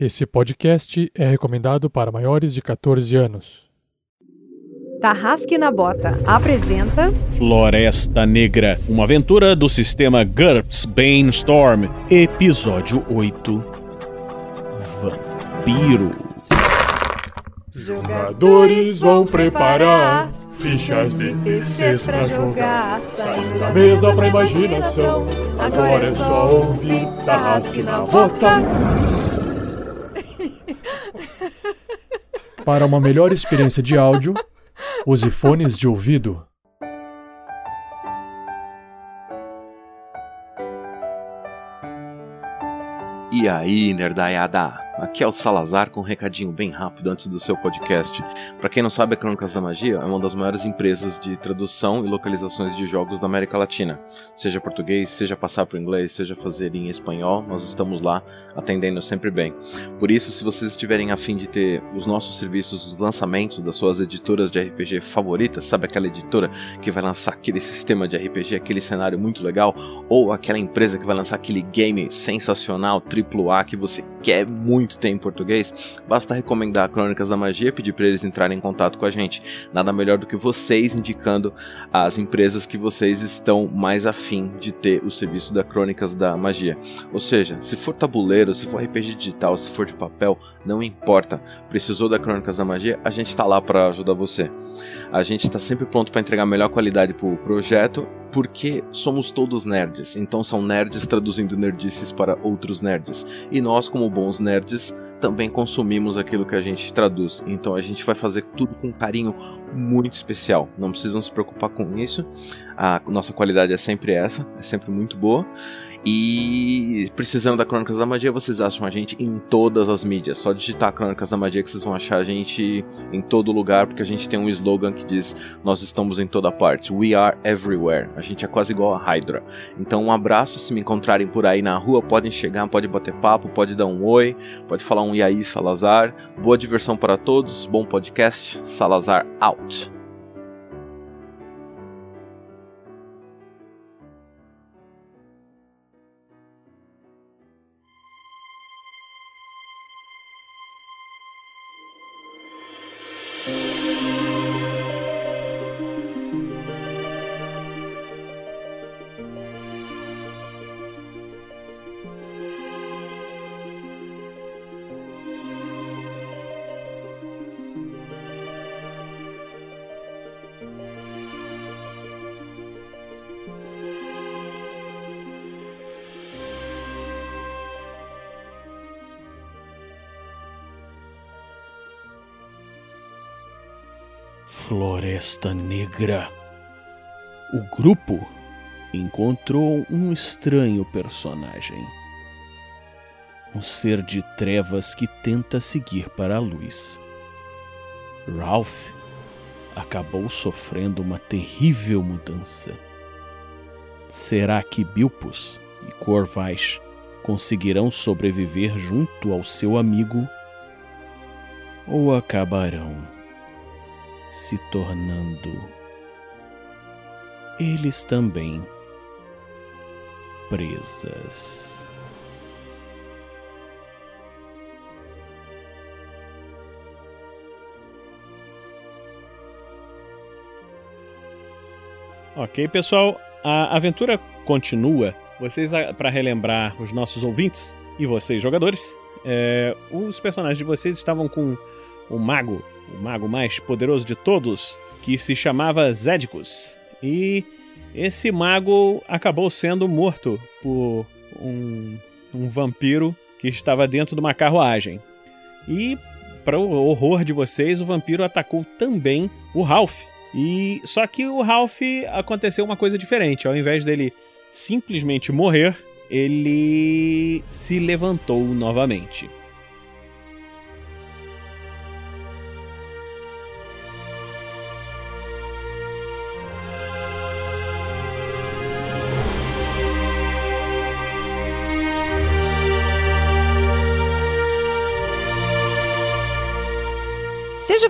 Esse podcast é recomendado para maiores de 14 anos. Tarrasque na Bota apresenta Floresta Negra, uma aventura do sistema GURPS Brainstorm, episódio 8 Vampiro. Jogadores vão preparar fichas de terceiros pra jogar. Saindo da mesa pra imaginação. Agora é só ouvir Tarrasque na Bota. Para uma melhor experiência de áudio, use fones de ouvido. E aí, nerdaiada? Aqui é o Salazar com um recadinho bem rápido antes do seu podcast. Para quem não sabe, a Crônicas da Magia é uma das maiores empresas de tradução e localizações de jogos da América Latina. Seja português, seja passar para inglês, seja fazer em espanhol, nós estamos lá atendendo sempre bem. Por isso, se vocês estiverem afim de ter os nossos serviços, os lançamentos das suas editoras de RPG favoritas, sabe aquela editora que vai lançar aquele sistema de RPG, aquele cenário muito legal, ou aquela empresa que vai lançar aquele game sensacional, AAA que você quer muito ter em português, basta recomendar Crônicas da Magia, pedir para eles entrarem em contato com a gente. Nada melhor do que vocês indicando as empresas que vocês estão mais afim de ter o serviço da Crônicas da Magia. Ou seja, se for tabuleiro, se for RPG digital, se for de papel, não importa. Precisou da Crônicas da Magia, a gente está lá para ajudar você. A gente está sempre pronto para entregar a melhor qualidade para o projeto porque somos todos nerds, então são nerds traduzindo nerdices para outros nerds. E nós, como bons nerds, também consumimos aquilo que a gente traduz. Então a gente vai fazer tudo com um carinho muito especial. Não precisam se preocupar com isso. A nossa qualidade é sempre essa, é sempre muito boa. E precisando da Crônicas da Magia, vocês acham a gente em todas as mídias. Só digitar Crônicas da Magia que vocês vão achar a gente em todo lugar, porque a gente tem um slogan que diz: Nós estamos em toda parte. We are everywhere. A gente é quase igual a Hydra. Então, um abraço. Se me encontrarem por aí na rua, podem chegar, podem bater papo, pode dar um oi, pode falar um e aí, Salazar. Boa diversão para todos, bom podcast. Salazar out. Floresta Negra. O grupo encontrou um estranho personagem. Um ser de trevas que tenta seguir para a luz. Ralph acabou sofrendo uma terrível mudança. Será que Bilpus e Corvais conseguirão sobreviver junto ao seu amigo? Ou acabarão se tornando eles também presas. Ok, pessoal, a aventura continua. Vocês, para relembrar os nossos ouvintes e vocês, jogadores, é, os personagens de vocês estavam com o mago o mago mais poderoso de todos, que se chamava Zedicus. E esse mago acabou sendo morto por um, um vampiro que estava dentro de uma carruagem. E, para o horror de vocês, o vampiro atacou também o Ralph. E só que o Ralph aconteceu uma coisa diferente. Ao invés dele simplesmente morrer, ele se levantou novamente.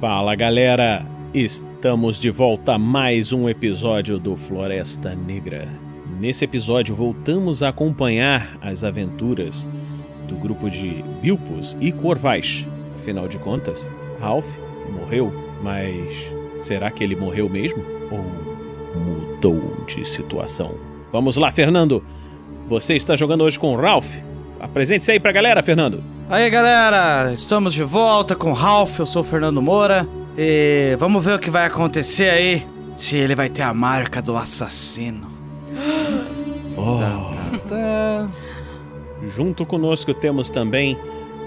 Fala galera, estamos de volta a mais um episódio do Floresta Negra. Nesse episódio voltamos a acompanhar as aventuras do grupo de Bilpos e Corvais. Afinal de contas, Ralph morreu, mas será que ele morreu mesmo? Ou mudou de situação? Vamos lá, Fernando! Você está jogando hoje com Ralph? Apresente-se aí pra galera, Fernando! Aí galera, estamos de volta com o Ralph, eu sou o Fernando Moura e vamos ver o que vai acontecer aí, se ele vai ter a marca do assassino. Oh. Tá, tá. Junto conosco temos também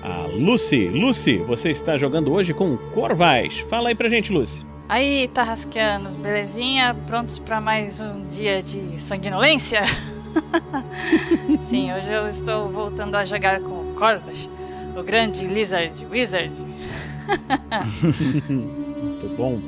a Lucy. Lucy, você está jogando hoje com Corvais. Fala aí pra gente, Lucy. Aí, Tarrasqueanos, belezinha? Prontos para mais um dia de sanguinolência? Sim, hoje eu estou voltando a jogar com o Corvas, o grande Lizard Wizard. Muito bom.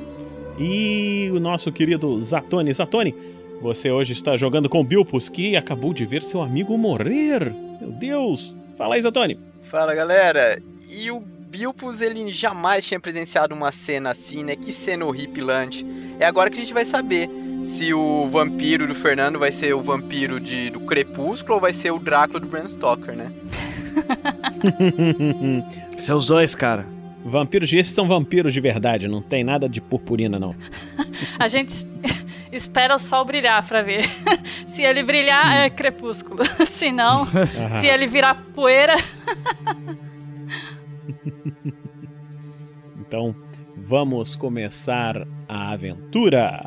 E o nosso querido Zatoni. Zatoni, você hoje está jogando com Bilpus, que acabou de ver seu amigo morrer. Meu Deus! Fala aí, Zatoni. Fala galera, e o Bilpus ele jamais tinha presenciado uma cena assim, né? Que cena horripilante. É agora que a gente vai saber se o vampiro do Fernando vai ser o vampiro de, do Crepúsculo ou vai ser o Drácula do Bram Stoker, né? São os dois, cara. Vampiros esses são vampiros de verdade, não tem nada de purpurina, não. A gente es- espera o sol brilhar pra ver. Se ele brilhar, é crepúsculo. Se não, se ele virar poeira, Então, vamos começar a aventura.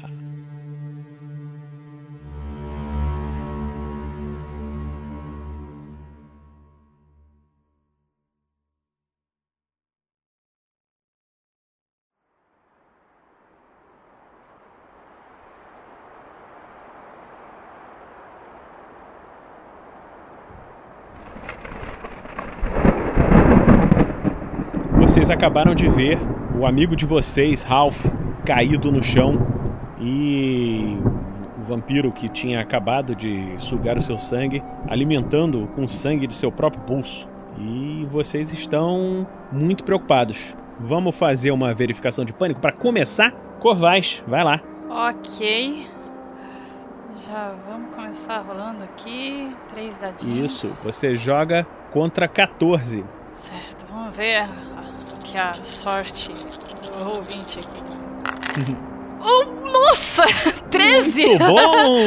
Acabaram de ver o amigo de vocês, Ralph, caído no chão e o vampiro que tinha acabado de sugar o seu sangue, alimentando com o sangue de seu próprio pulso. E vocês estão muito preocupados. Vamos fazer uma verificação de pânico para começar? Corvais, vai lá. ok. Já vamos começar rolando aqui. Três dadinhos. Isso, você joga contra 14. Certo, vamos ver que a sorte do ouvinte aqui. oh, nossa! 13! Muito bom!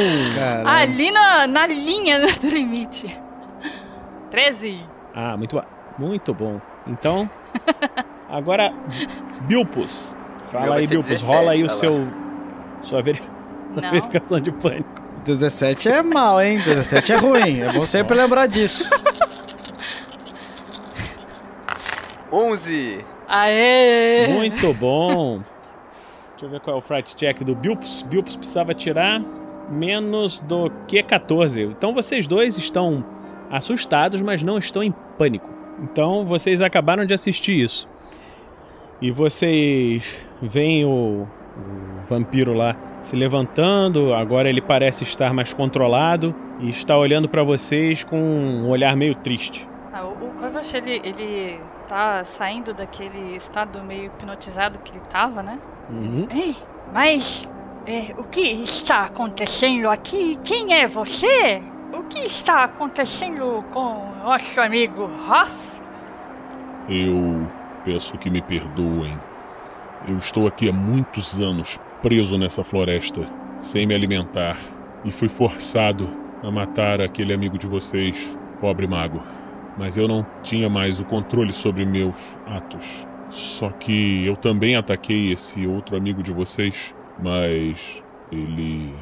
Ali na, na linha do limite. 13. Ah, muito bom. Muito bom. Então, agora, Bilpus. Fala aí, Bilpus. 17, Rola aí o seu. Sua Não. verificação de pânico. 17 é mal, hein? 17 é ruim. É bom sempre lembrar disso. 11! Aê! Muito bom. Deixa eu ver qual é o fright check do Bilpus. Bilpus precisava tirar menos do que 14. Então vocês dois estão assustados, mas não estão em pânico. Então vocês acabaram de assistir isso. E vocês veem o, o vampiro lá se levantando. Agora ele parece estar mais controlado e está olhando para vocês com um olhar meio triste. Ah, o o ele, ele tá saindo daquele estado meio hipnotizado que ele tava, né? Ei, mas é, o que está acontecendo aqui? Quem é você? O que está acontecendo com nosso amigo Ruff? Eu peço que me perdoem. Eu estou aqui há muitos anos preso nessa floresta, sem me alimentar, e fui forçado a matar aquele amigo de vocês, pobre mago. Mas eu não tinha mais o controle sobre meus atos. Só que eu também ataquei esse outro amigo de vocês, mas ele.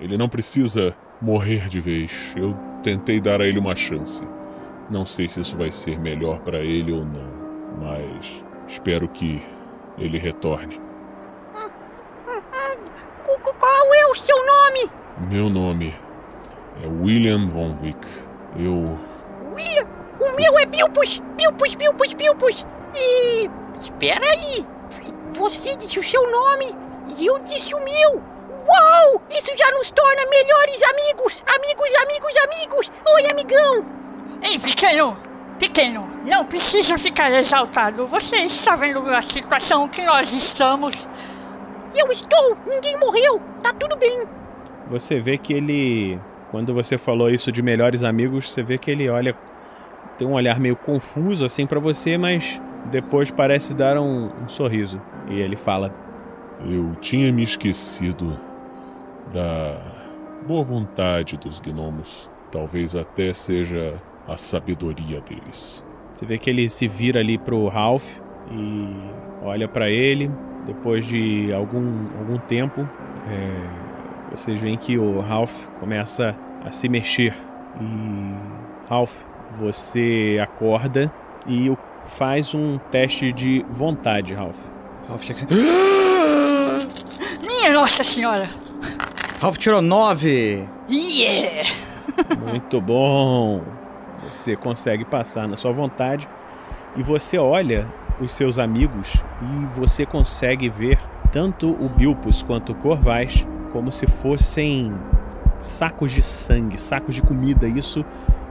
Ele não precisa morrer de vez. Eu tentei dar a ele uma chance. Não sei se isso vai ser melhor para ele ou não, mas espero que ele retorne. Qu- qu- Qual é o seu nome? Meu nome é William Von Wick. Eu. William. O meu é Bilpus. Bilpus, Bilpus, Bilpus. E... Espera aí. Você disse o seu nome e eu disse o meu. Uau! Isso já nos torna melhores amigos. Amigos, amigos, amigos. Oi, amigão. Ei, pequeno. Pequeno, não precisa ficar exaltado. Você está vendo a situação que nós estamos. Eu estou! Ninguém morreu! Tá tudo bem! Você vê que ele. Quando você falou isso de melhores amigos, você vê que ele olha. Tem um olhar meio confuso assim para você, mas depois parece dar um, um sorriso. E ele fala: Eu tinha me esquecido da boa vontade dos gnomos. Talvez até seja a sabedoria deles. Você vê que ele se vira ali pro Ralph e olha para ele. Depois de algum, algum tempo, é, vocês veem que o Ralph começa a se mexer. E Ralph, você acorda e faz um teste de vontade, Ralph. Ralph tinha que Minha Nossa Senhora! Ralph tirou nove! Yeah! Muito bom! Você consegue passar na sua vontade e você olha os seus amigos e você consegue ver tanto o Bilpus quanto o Corvais como se fossem sacos de sangue, sacos de comida. Isso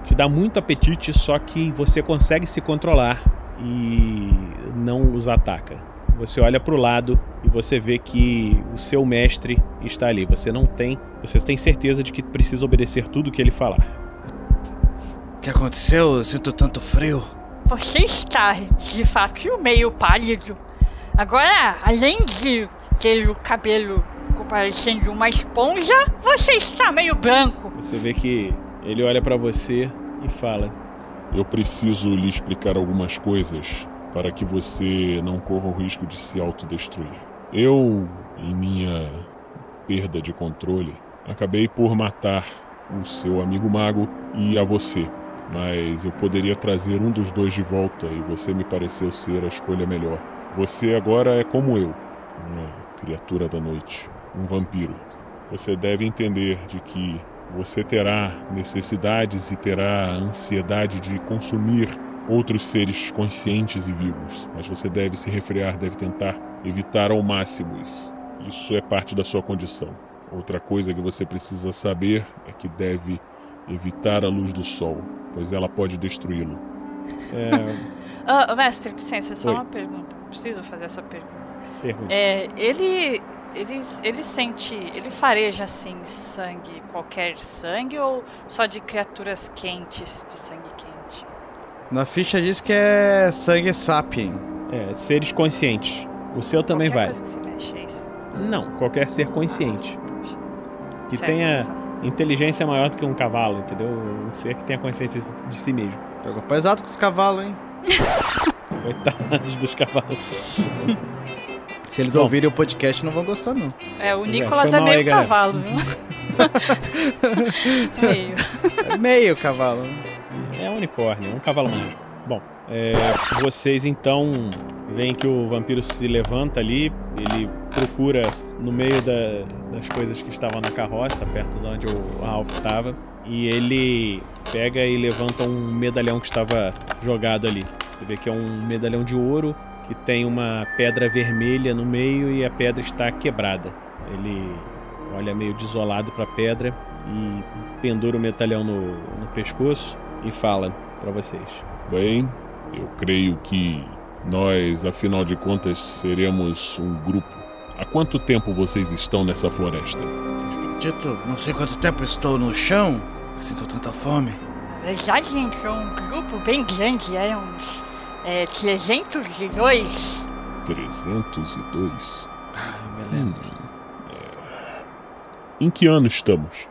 te dá muito apetite, só que você consegue se controlar e não os ataca. Você olha para o lado e você vê que o seu mestre está ali. Você não tem, você tem certeza de que precisa obedecer tudo o que ele falar. O que aconteceu? Eu sinto tanto frio. Você está, de fato, meio pálido. Agora, além de ter o cabelo parecendo uma esponja, você está meio branco. Você vê que ele olha para você e fala: Eu preciso lhe explicar algumas coisas para que você não corra o risco de se autodestruir. Eu, em minha perda de controle, acabei por matar o seu amigo mago e a você. Mas eu poderia trazer um dos dois de volta e você me pareceu ser a escolha melhor. Você agora é como eu, uma criatura da noite, um vampiro. Você deve entender de que você terá necessidades e terá ansiedade de consumir outros seres conscientes e vivos, mas você deve se refrear, deve tentar evitar ao máximo isso. Isso é parte da sua condição. Outra coisa que você precisa saber é que deve evitar a luz do sol, pois ela pode destruí-lo. É... oh, mestre, licença, só Oi. uma pergunta. Preciso fazer essa pergunta. Pergunta. É, ele, ele, ele sente, ele fareja assim sangue, qualquer sangue ou só de criaturas quentes, de sangue quente? Na ficha diz que é sangue sapien. É, seres conscientes. O seu também qualquer vale. Coisa que se mexe, é isso. Não, qualquer ser consciente. Que Certo, tenha então. inteligência maior do que um cavalo, entendeu? Um ser que tenha consciência de si mesmo. Pegou pesado com os cavalos, hein? Coitados dos cavalos. Se eles Bom. ouvirem o podcast, não vão gostar, não. É, o é, Nicolas é mal meio aí, cavalo, viu? meio. É meio cavalo. É um unicórnio, é um cavalo mágico. Bom, é, vocês então veem que o vampiro se levanta ali, ele procura no meio da- das coisas que estavam na carroça, perto de onde o Ralph estava, e ele pega e levanta um medalhão que estava jogado ali. Você vê que é um medalhão de ouro que tem uma pedra vermelha no meio e a pedra está quebrada. Ele olha meio desolado para a pedra e pendura o medalhão no, no pescoço e fala para vocês. Bem, eu creio que nós, afinal de contas, seremos um grupo. Há quanto tempo vocês estão nessa floresta? Dito, não sei quanto tempo estou no chão. Sinto tanta fome. Verdade, gente, é um grupo bem grande, é uns é, 302. 302? Ah, eu me lembro. Em que ano estamos?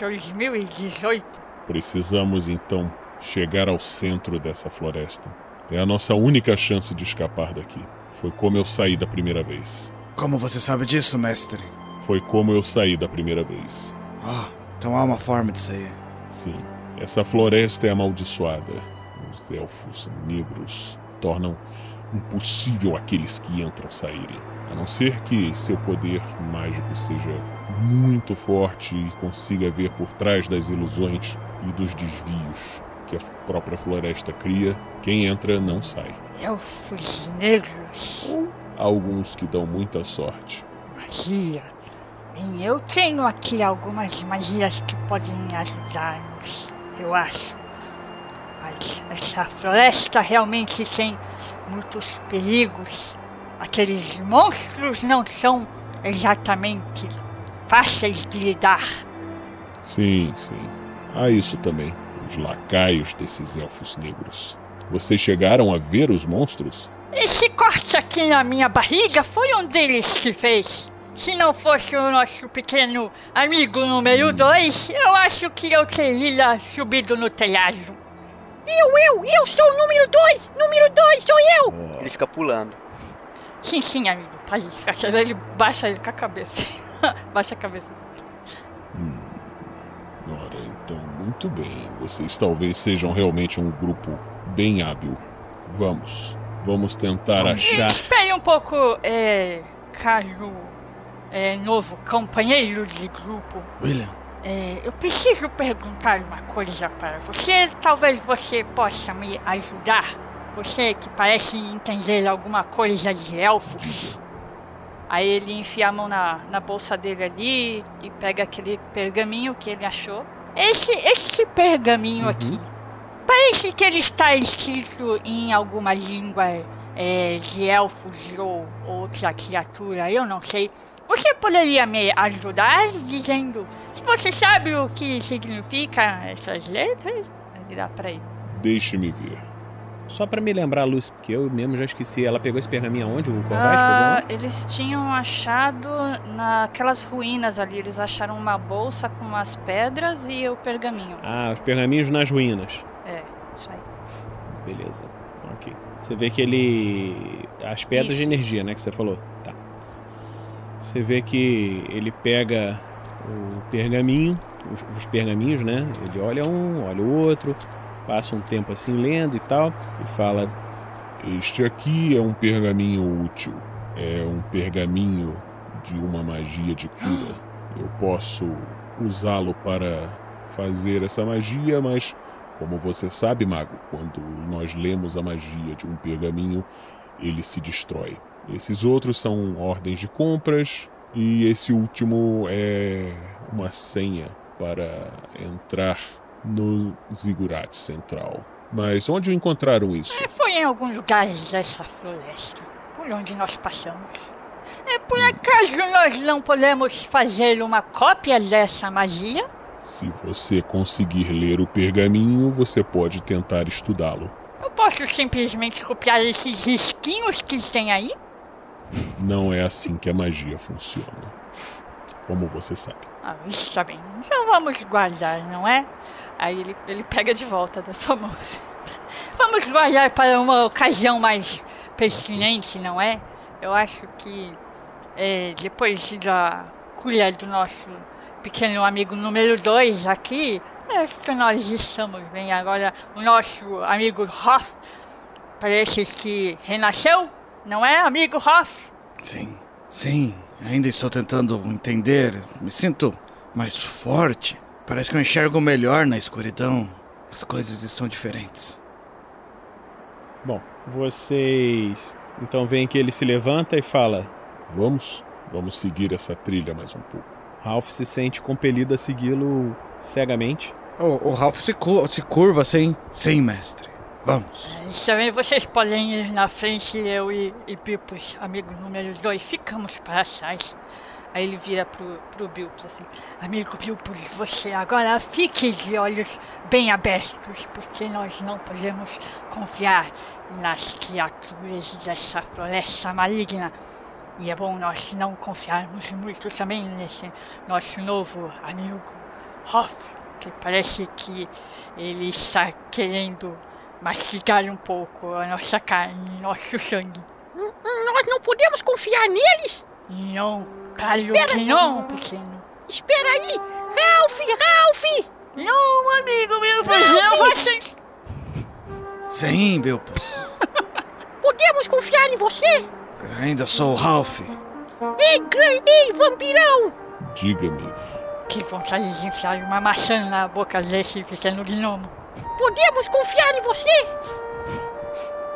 2018. Precisamos então chegar ao centro dessa floresta. É a nossa única chance de escapar daqui. Foi como eu saí da primeira vez. Como você sabe disso, mestre? Foi como eu saí da primeira vez. Ah, então há uma forma de sair. Sim, essa floresta é amaldiçoada. Os elfos negros tornam impossível aqueles que entram saírem. A não ser que seu poder mágico seja muito forte e consiga ver por trás das ilusões e dos desvios que a própria floresta cria, quem entra não sai. Elfos negros. Há alguns que dão muita sorte. Magia. Bem, eu tenho aqui algumas magias que podem ajudar-nos, eu acho. Mas essa floresta realmente tem muitos perigos. Aqueles monstros não são exatamente fáceis de lidar. Sim, sim. Há isso também. Os lacaios desses elfos negros. Vocês chegaram a ver os monstros? Esse corte aqui na minha barriga foi um deles que fez. Se não fosse o nosso pequeno amigo número 2, eu acho que eu teria subido no telhado. Eu, eu, eu sou o número 2! Número 2 sou eu! Ele fica pulando. Sim, sim, amigo, pode ficar quieto. Ele baixa ele com a cabeça. baixa a cabeça. Ora, então, muito bem. Vocês talvez sejam realmente um grupo bem hábil. Vamos. Vamos tentar achar. Espere um pouco, é. Caro. É, novo companheiro de grupo. William, É, eu preciso perguntar uma coisa para você. Talvez você possa me ajudar. Você que parece entender alguma coisa de elfos. Aí ele enfia a mão na, na bolsa dele ali e pega aquele pergaminho que ele achou. Esse, esse pergaminho aqui. Parece que ele está escrito em alguma língua é, de elfos ou outra criatura, eu não sei. Você poderia me ajudar dizendo se você sabe o que significa essas letras? Ele dá pra ele. Deixe-me ver. Só pra me lembrar, Luz, que eu mesmo já esqueci. Ela pegou esse pergaminho aonde? O Corvais Ah, pegou? eles tinham achado naquelas ruínas ali. Eles acharam uma bolsa com umas pedras e o pergaminho. Ah, os pergaminhos nas ruínas. É, isso aí. Beleza. Ok. Você vê que ele. As pedras de Isso. energia, né? Que você falou. Você vê que ele pega o pergaminho, os, os pergaminhos, né? Ele olha um, olha o outro, passa um tempo assim lendo e tal, e fala: Este aqui é um pergaminho útil. É um pergaminho de uma magia de cura. Eu posso usá-lo para fazer essa magia, mas como você sabe, mago, quando nós lemos a magia de um pergaminho, ele se destrói. Esses outros são ordens de compras e esse último é uma senha para entrar no Ziggurat Central. Mas onde encontraram isso? É, foi em algum lugar dessa floresta, por onde nós passamos. É, por acaso nós não podemos fazer uma cópia dessa magia? Se você conseguir ler o pergaminho, você pode tentar estudá-lo. Eu posso simplesmente copiar esses risquinhos que tem aí? Não é assim que a magia funciona. Como você sabe. Ah, está bem. Então vamos guardar, não é? Aí ele, ele pega de volta da sua mão. Vamos guardar para uma ocasião mais pertinente, não é? Eu acho que é, depois da cura do nosso pequeno amigo número 2 aqui, acho que nós estamos bem. Agora, o nosso amigo Hoff parece que renasceu, não é, amigo Hoff? sim, sim, ainda estou tentando entender. Me sinto mais forte. Parece que eu enxergo melhor na escuridão. As coisas estão diferentes. Bom, vocês. Então veem que ele se levanta e fala: Vamos? Vamos seguir essa trilha mais um pouco. Ralph se sente compelido a segui-lo cegamente. O, o Ralph se, cu- se curva sem. Sim, mestre. Vamos. Também vocês podem ir na frente, eu e, e Pipos, amigo número 2, ficamos para trás. Aí ele vira pro, pro Bilpus assim: Amigo Bilpus, você agora fique de olhos bem abertos, porque nós não podemos confiar nas criaturas dessa floresta maligna. E é bom nós não confiarmos muito também nesse nosso novo amigo Hoff, que parece que ele está querendo mastigar um pouco a nossa carne, nosso sangue. Hum, Nós não podemos confiar neles? Não, claro Espera. que não, pequeno. Espera aí! Ralph, Ralph! Não, amigo meu, você não ser... Sim, Bilpus. Podemos confiar em você? Ainda sou o Ralph. Ei, Gran- ei, vampirão! Diga-me, Que vontade de enfiar uma maçã na boca desse pequeno gnomo. Podemos confiar em você?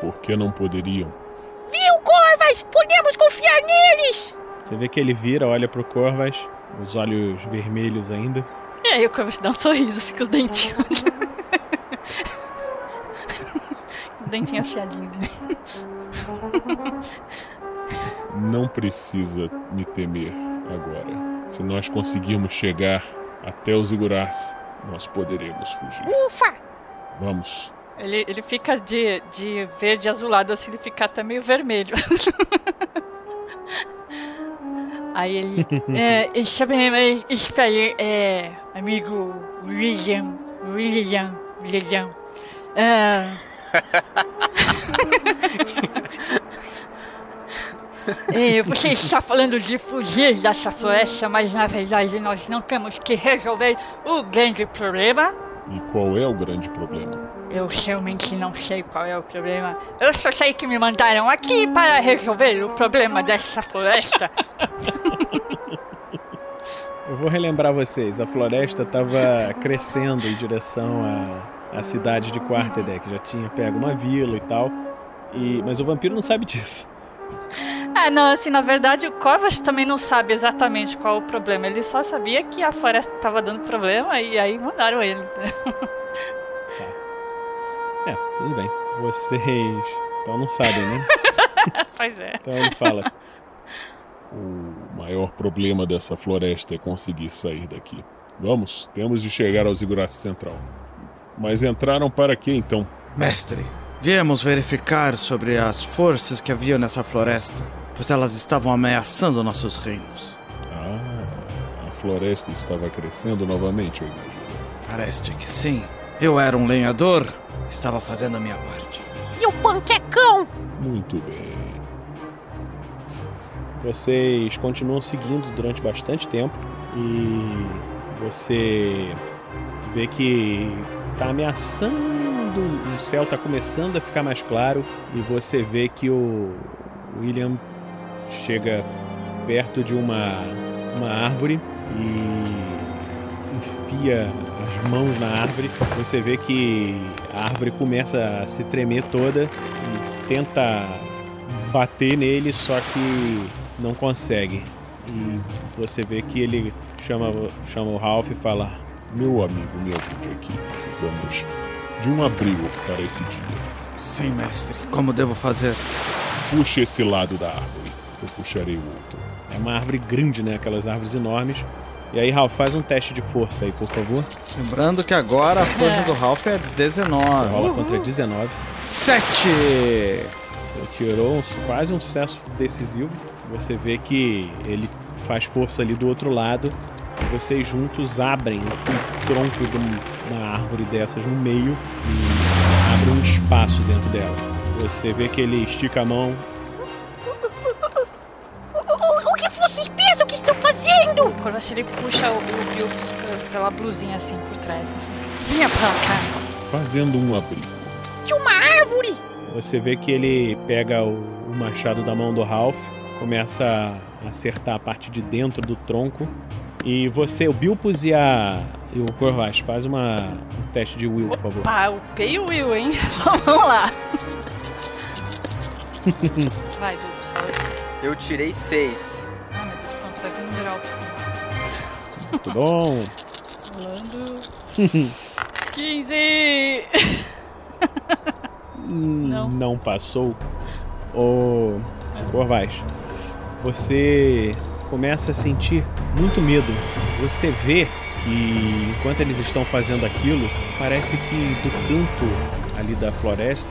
por que não poderiam? Viu, Corvas? Podemos confiar neles! Você vê que ele vira, olha pro Corvas, os olhos vermelhos ainda. E aí o Corvus dá um sorriso, fica os dentinhos. o dentinho afiadinho dele. Não precisa me temer agora. Se nós conseguirmos chegar até os Iguraço, nós poderemos fugir. Ufa! Vamos. Ele, ele fica de, de verde azulado, assim, ele fica até meio vermelho. Aí ele. é, mas espera, é, amigo William, William, William. É, é, você está falando de fugir dessa floresta, mas na verdade nós não temos que resolver o grande problema. E qual é o grande problema? Eu realmente não sei qual é o problema. Eu só sei que me mandaram aqui para resolver o problema dessa floresta. Eu vou relembrar vocês, a floresta estava crescendo em direção à, à cidade de Quarterdeck, já tinha pego uma vila e tal. E, mas o vampiro não sabe disso. Ah, não, assim, na verdade o Corvus também não sabe exatamente qual o problema. Ele só sabia que a floresta estava dando problema e aí mandaram ele. É, tudo bem. Vocês então não sabem, né? pois é. Então ele fala: O maior problema dessa floresta é conseguir sair daqui. Vamos, temos de chegar ao Zigurato Central. Mas entraram para quê então? Mestre, viemos verificar sobre as forças que haviam nessa floresta, pois elas estavam ameaçando nossos reinos. Ah, a floresta estava crescendo novamente, eu imagino. Parece que sim. Eu era um lenhador, estava fazendo a minha parte. E o panquecão? Muito bem. Vocês continuam seguindo durante bastante tempo e você vê que tá ameaçando, o céu tá começando a ficar mais claro e você vê que o William chega perto de uma, uma árvore e enfia as mãos na árvore. Você vê que a árvore começa a se tremer toda e tenta bater nele, só que não consegue. E você vê que ele chama, chama o Ralph e fala: Meu amigo, me ajude aqui. Precisamos de um abrigo para esse dia. Sim, mestre. Como devo fazer? Puxe esse lado da árvore. Eu puxarei o outro. É uma árvore grande, né? Aquelas árvores enormes. E aí, Ralph, faz um teste de força aí, por favor. Lembrando que agora a força do Ralph é 19. Rola contra 19. 7! Você tirou um- quase um sucesso decisivo. Você vê que ele faz força ali do outro lado. E vocês juntos abrem o tronco de um- uma árvore dessas no meio e abrem um espaço dentro dela. Você vê que ele estica a mão. Fazendo? O Corvus ele puxa o, o pe- pela blusinha assim por trás. assim. Vinha pra cá. Fazendo um abrigo. De uma árvore? Você vê que ele pega o, o machado da mão do Ralph, começa a acertar a parte de dentro do tronco. E você, o Bilpus e a. e o Corvas, faz uma, um teste de Will, por favor. Pá, o P e o Will, hein? Vamos lá. Vai, aí. Eu tirei seis. Muito bom. Rolando. 15! Não. Não passou. Ô. Corvaz, você começa a sentir muito medo. Você vê que enquanto eles estão fazendo aquilo, parece que do canto ali da floresta,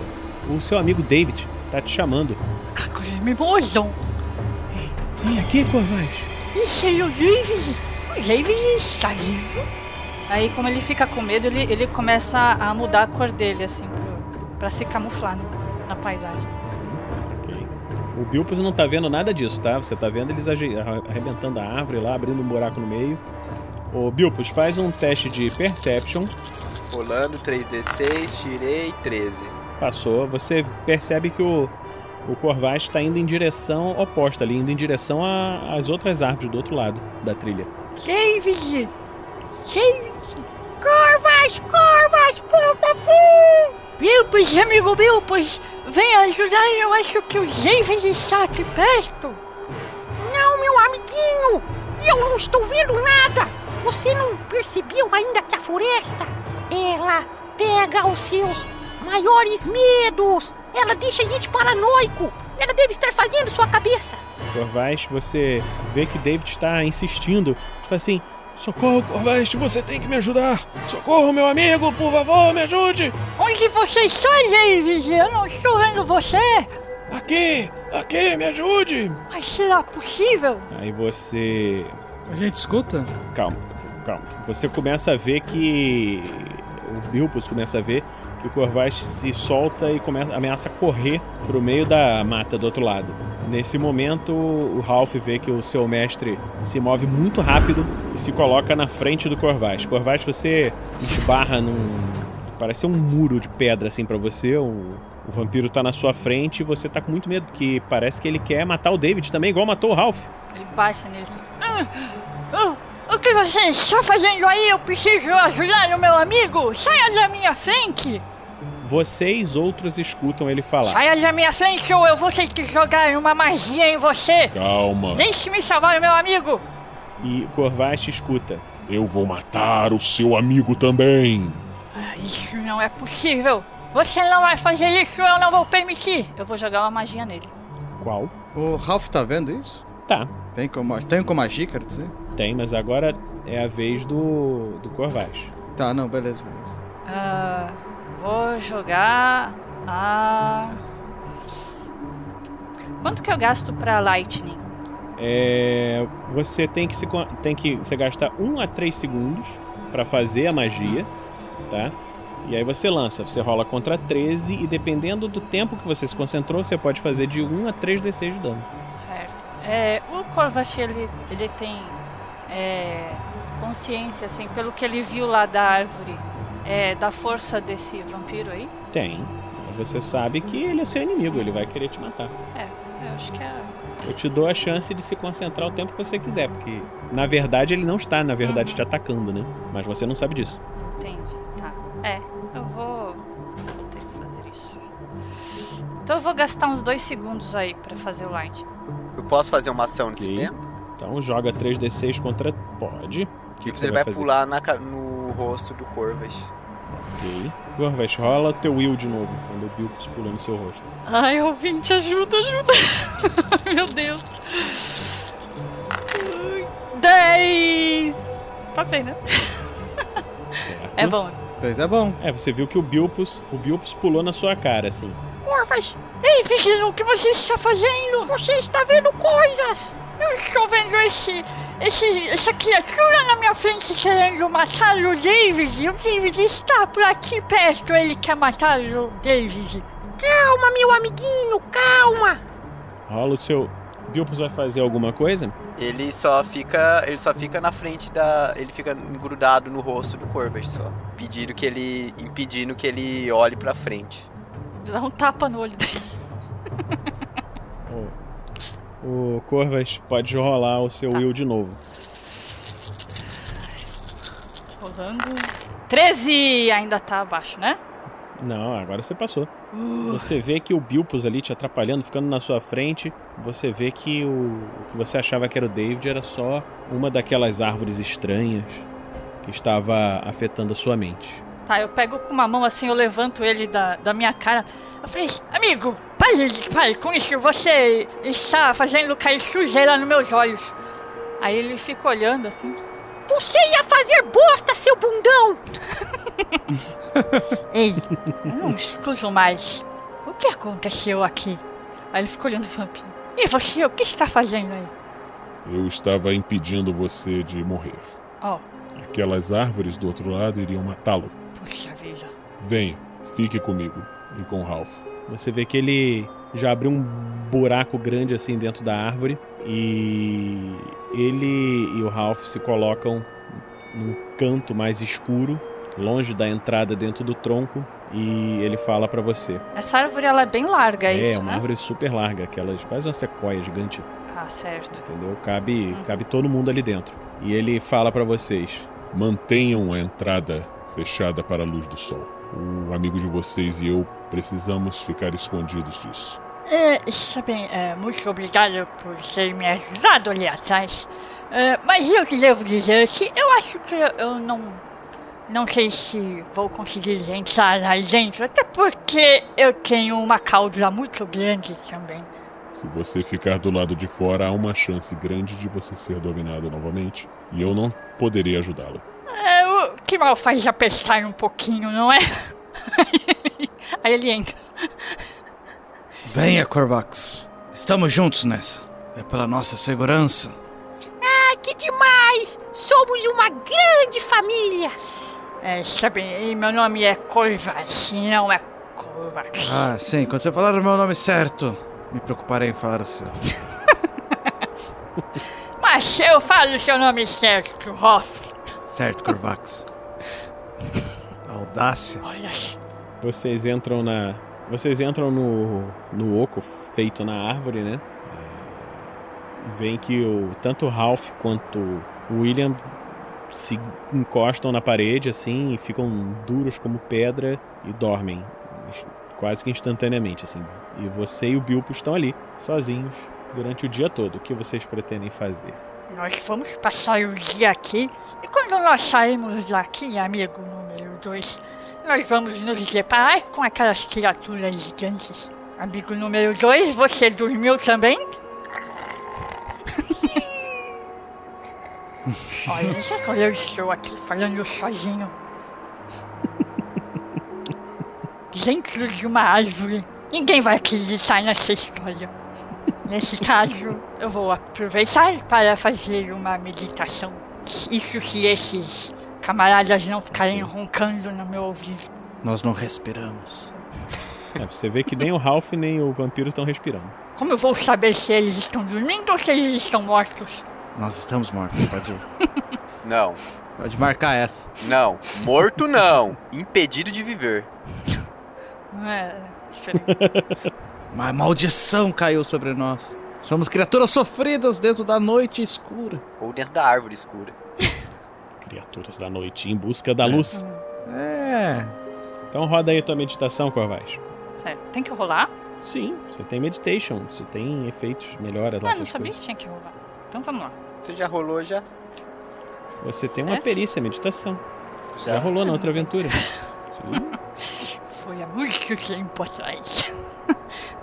o seu amigo David tá te chamando. Eles me mojam. Vem aqui, Corvaz. Isso o David. O David está vivo. Aí, como ele fica com medo, ele, ele começa a mudar a cor dele, assim, pro, pra se camuflar no- na paisagem. Ok. O Bilpus não tá vendo nada disso, tá? Você tá vendo eles arrebentando a árvore lá, abrindo um buraco no meio. Ô, Bilpus, faz um teste de Perception. Rolando 3d6, tirei 13. Passou. Você percebe que o, o Corvaz está indo em direção oposta ali, indo em direção às outras árvores do outro lado da trilha. David! David! Corvas, Corvas, volta aqui! Bilpus, amigo Bilpus! Vem ajudar, eu acho que o David está aqui perto. Não, meu amiguinho! Eu não estou vendo nada! Você não percebeu ainda que a floresta, ela pega os seus maiores medos. Ela deixa a gente paranoico. Ela deve estar fazendo sua cabeça. Corvais, você vê que David está insistindo. Está assim: Socorro, Corvais, você tem que me ajudar. Socorro, meu amigo, por favor, me ajude. Onde você está, David? Eu não estou vendo você. Aqui, aqui, me ajude. Mas será possível? Aí você. A gente escuta? Calma, calma. Você começa a ver que. O Bilpus começa a ver que o Corvais se solta e começa, ameaça correr pro meio da mata do outro lado. Nesse momento, o Ralph vê que o seu mestre se move muito rápido e se coloca na frente do Corvais. Corvais, você esbarra num. Parece um muro de pedra assim para você. O, o vampiro tá na sua frente e você tá com muito medo, porque parece que ele quer matar o David também, igual matou o Ralph. Ele baixa nele assim. "Ah, ah, o que você está fazendo aí? Eu preciso ajudar o meu amigo. Saia da minha frente. Vocês outros escutam ele falar. Saia da minha frente ou eu vou ter que jogar uma magia em você. Calma, Deixe-me salvar o meu amigo. E o Corvais te escuta. eu vou matar o seu amigo também. Isso não é possível. Você não vai fazer isso, eu não vou permitir. Eu vou jogar uma magia nele. Qual? O Ralph tá vendo isso? Tá, Tem como, tem como agir, quer dizer? tem, mas agora é a vez do, do Corvais. Tá, não, beleza, beleza. Ah, vou jogar a. Quanto que eu gasto pra Lightning? É, você tem que, se, tem que você gastar 1 a 3 segundos pra fazer a magia, tá? E aí você lança, você rola contra 13 e dependendo do tempo que você se concentrou, você pode fazer de 1 a 3 d6 de dano. Certo. É, o Corvash, ele, ele tem é, consciência, assim, pelo que ele viu lá da árvore, é, da força desse vampiro aí? Tem. Mas Você sabe que ele é seu inimigo, ele vai querer te matar. É, eu acho que é. Eu te dou a chance de se concentrar o tempo que você quiser, porque na verdade ele não está, na verdade, Uhum. te atacando, né? Mas você não sabe disso. Entendi, tá. É, eu vou. Vou ter que fazer isso. Então eu vou gastar uns dois segundos aí pra fazer o light. Eu posso fazer uma ação nesse Ok. tempo? Então joga 3d6 contra. Pode. O que, que você Ele vai, fazer? pular na no rosto do Corvas. Ok. Gorvas, rola teu will de novo, quando o Bilkus pula no seu rosto. Ai, ouvinte, ajuda, ajuda. Meu Deus. Ai, Dez. Passei, né? Certo? É bom. Pois é bom. É, você viu que o Bilpus, o Bilpus pulou na sua cara, assim. Corvas, Ei, pequeno, o que você está fazendo? você está vendo coisas. Eu estou vendo esse, esse, essa criatura na minha frente querendo matar o David. E o David está por aqui perto. Ele quer matar o David. Calma, meu amiguinho, calma. Rola o seu. Bilpus vai fazer alguma coisa? Ele só fica. Ele só fica na frente da. Ele fica grudado no rosto do Corvas só. Pedindo que ele. impedindo que ele olhe pra frente. Dá um tapa no olho dele. O Corvas pode rolar o seu Tá. will de novo. Rolando. 13 ainda tá abaixo, né? Não, agora você passou. Você vê que o Bilpus ali te atrapalhando, ficando na sua frente. Você vê que o, o que você achava que era o David era só uma daquelas árvores estranhas que estava afetando a sua mente. Tá, eu pego com uma mão assim, eu levanto ele da, da minha cara. Eu falei, amigo, pare, pare com isso, você está fazendo cair sujeira nos meus olhos. Aí ele fica olhando assim. Você ia fazer bosta, seu bundão. Ei, não escuto mais. O que aconteceu aqui? Aí ele fica olhando o vampiro. E você, o que está fazendo aí? Eu estava impedindo você de morrer. Ó, Aquelas árvores do outro lado iriam matá-lo. Puxa vida. Venha, fique comigo e com o Ralph. Você vê que ele já abriu um buraco grande assim dentro da árvore e ele e o Ralph se colocam num canto mais escuro, longe da entrada dentro do tronco e ele fala pra você. essa árvore ela é bem larga, é, é isso, uma né? árvore super larga, aquelas quase uma sequoia gigante, Ah, certo. entendeu? Cabe, cabe todo mundo ali dentro. E ele fala pra vocês: Mantenham a entrada fechada para a luz do sol. O amigo de vocês e eu precisamos ficar escondidos disso. É, bem, é, muito obrigado por ter me ajudado ali atrás. É, mas eu que devo dizer que eu acho que eu não Não sei se vou conseguir entrar lá dentro, até porque eu tenho uma cauda muito grande também. Se você ficar do lado de fora, há uma chance grande de você ser dominado novamente. E eu não poderia ajudá-lo. É, o que mal faz apertar um pouquinho, não é? Aí ele entra. Venha, Corvax. Estamos juntos nessa. É pela nossa segurança. Ah, que demais! Somos uma grande família! É, sabe, meu nome é Corvax, não é Corvax. Ah, sim. Quando você falar o meu nome certo, me preocuparei em falar o seu. Mas eu falo o seu nome certo, Hoff. Certo, Corvax. Audácia. Olha, Vocês entram na. Vocês entram no, no oco feito na árvore, né? É, e veem que o, tanto o Ralph quanto o William se encostam na parede assim e ficam duros como pedra e dormem quase que instantaneamente assim. E você e o Bilbo estão ali, sozinhos, durante o dia todo. O que vocês pretendem fazer? Nós vamos passar o dia aqui. E quando nós saímos daqui, amigo número 2, nós vamos nos deparar com aquelas criaturas gigantes. Amigo número 2, você dormiu também? Olha, isso é quando eu estou aqui falando sozinho. Dentro de uma árvore. Ninguém vai acreditar nessa história. Nesse caso, eu vou aproveitar para fazer uma meditação. Isso se esses camaradas não ficarem roncando no meu ouvido. Nós não respiramos. É, você vê que nem o Ralph nem o vampiro estão respirando. Como eu vou saber se eles estão dormindo ou se eles estão mortos? Nós estamos mortos, pode ir. Não, Pode marcar essa. não. Morto não. Impedido de viver. Não é diferente. Uma maldição caiu sobre nós. Somos criaturas sofridas dentro da noite escura. Ou dentro da árvore escura. Criaturas da noite em busca da luz. É. Então roda aí a tua meditação, Corvais. Certo. Tem que rolar? Sim, você tem meditation, você tem efeitos, melhora lá Ah, não sabia coisas. que tinha que rolar. Então vamos lá. Você já rolou já? Você tem uma É? perícia, meditação. Já rolou na outra aventura. Foi há muito tempo atrás.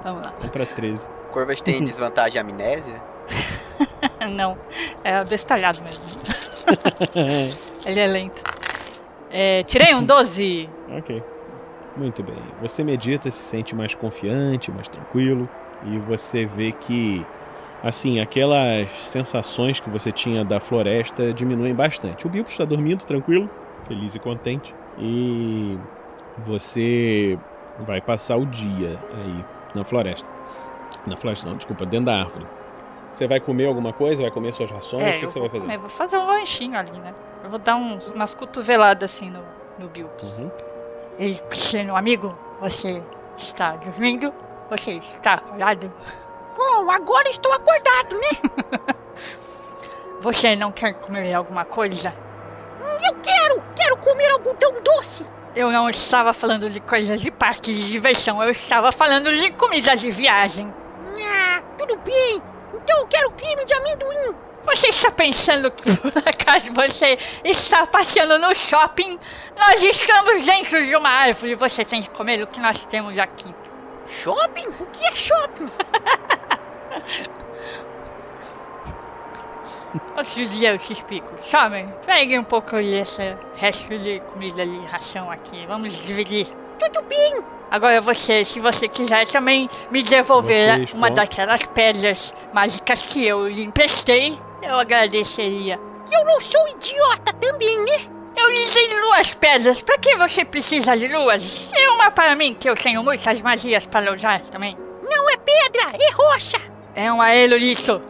Vamos lá. contra 13. Corvas tem desvantagem amnésia? Não, é abestalhado mesmo. Ele é lento. É, tirei um 12. Ok. Muito bem. Você medita, se sente mais confiante, mais tranquilo. E você vê que, assim, aquelas sensações que você tinha da floresta diminuem bastante. O Bilbo está dormindo tranquilo, feliz e contente. E você vai passar o dia aí na floresta. Na floresta não, desculpa, dentro da árvore. Você vai comer alguma coisa? Vai comer suas rações? o que, É, que eu você vou, vai fazer? comer, vou fazer um lanchinho ali, né? Eu vou dar uns, umas cotoveladas assim no, no Bilbo. Uhum. Ei, pequeno amigo, você está dormindo? Você está acordado? Bom, agora estou acordado, né? Você não quer comer alguma coisa? Eu quero! Quero comer algodão doce! Eu não estava falando de coisas de parque de diversão, eu estava falando de comida de viagem. Ah, tudo bem. Então eu quero creme de amendoim. Você está pensando que por acaso você está passeando no shopping? Nós estamos dentro de uma árvore e você tem que comer o que nós temos aqui. Shopping? O que é shopping? Outro dia eu te explico. Chame, pegue um pouco desse resto de comida de ração aqui. Vamos dividir. Tudo bem. Agora você, se você quiser também me devolver Vocês uma daquelas pedras mágicas que eu lhe emprestei, eu agradeceria. Eu não sou idiota também, né? Eu lhe dei duas pedras, pra que você precisa de duas? E uma para mim, que eu tenho muitas magias para usar também. Não é pedra, é rocha. É um aerolito.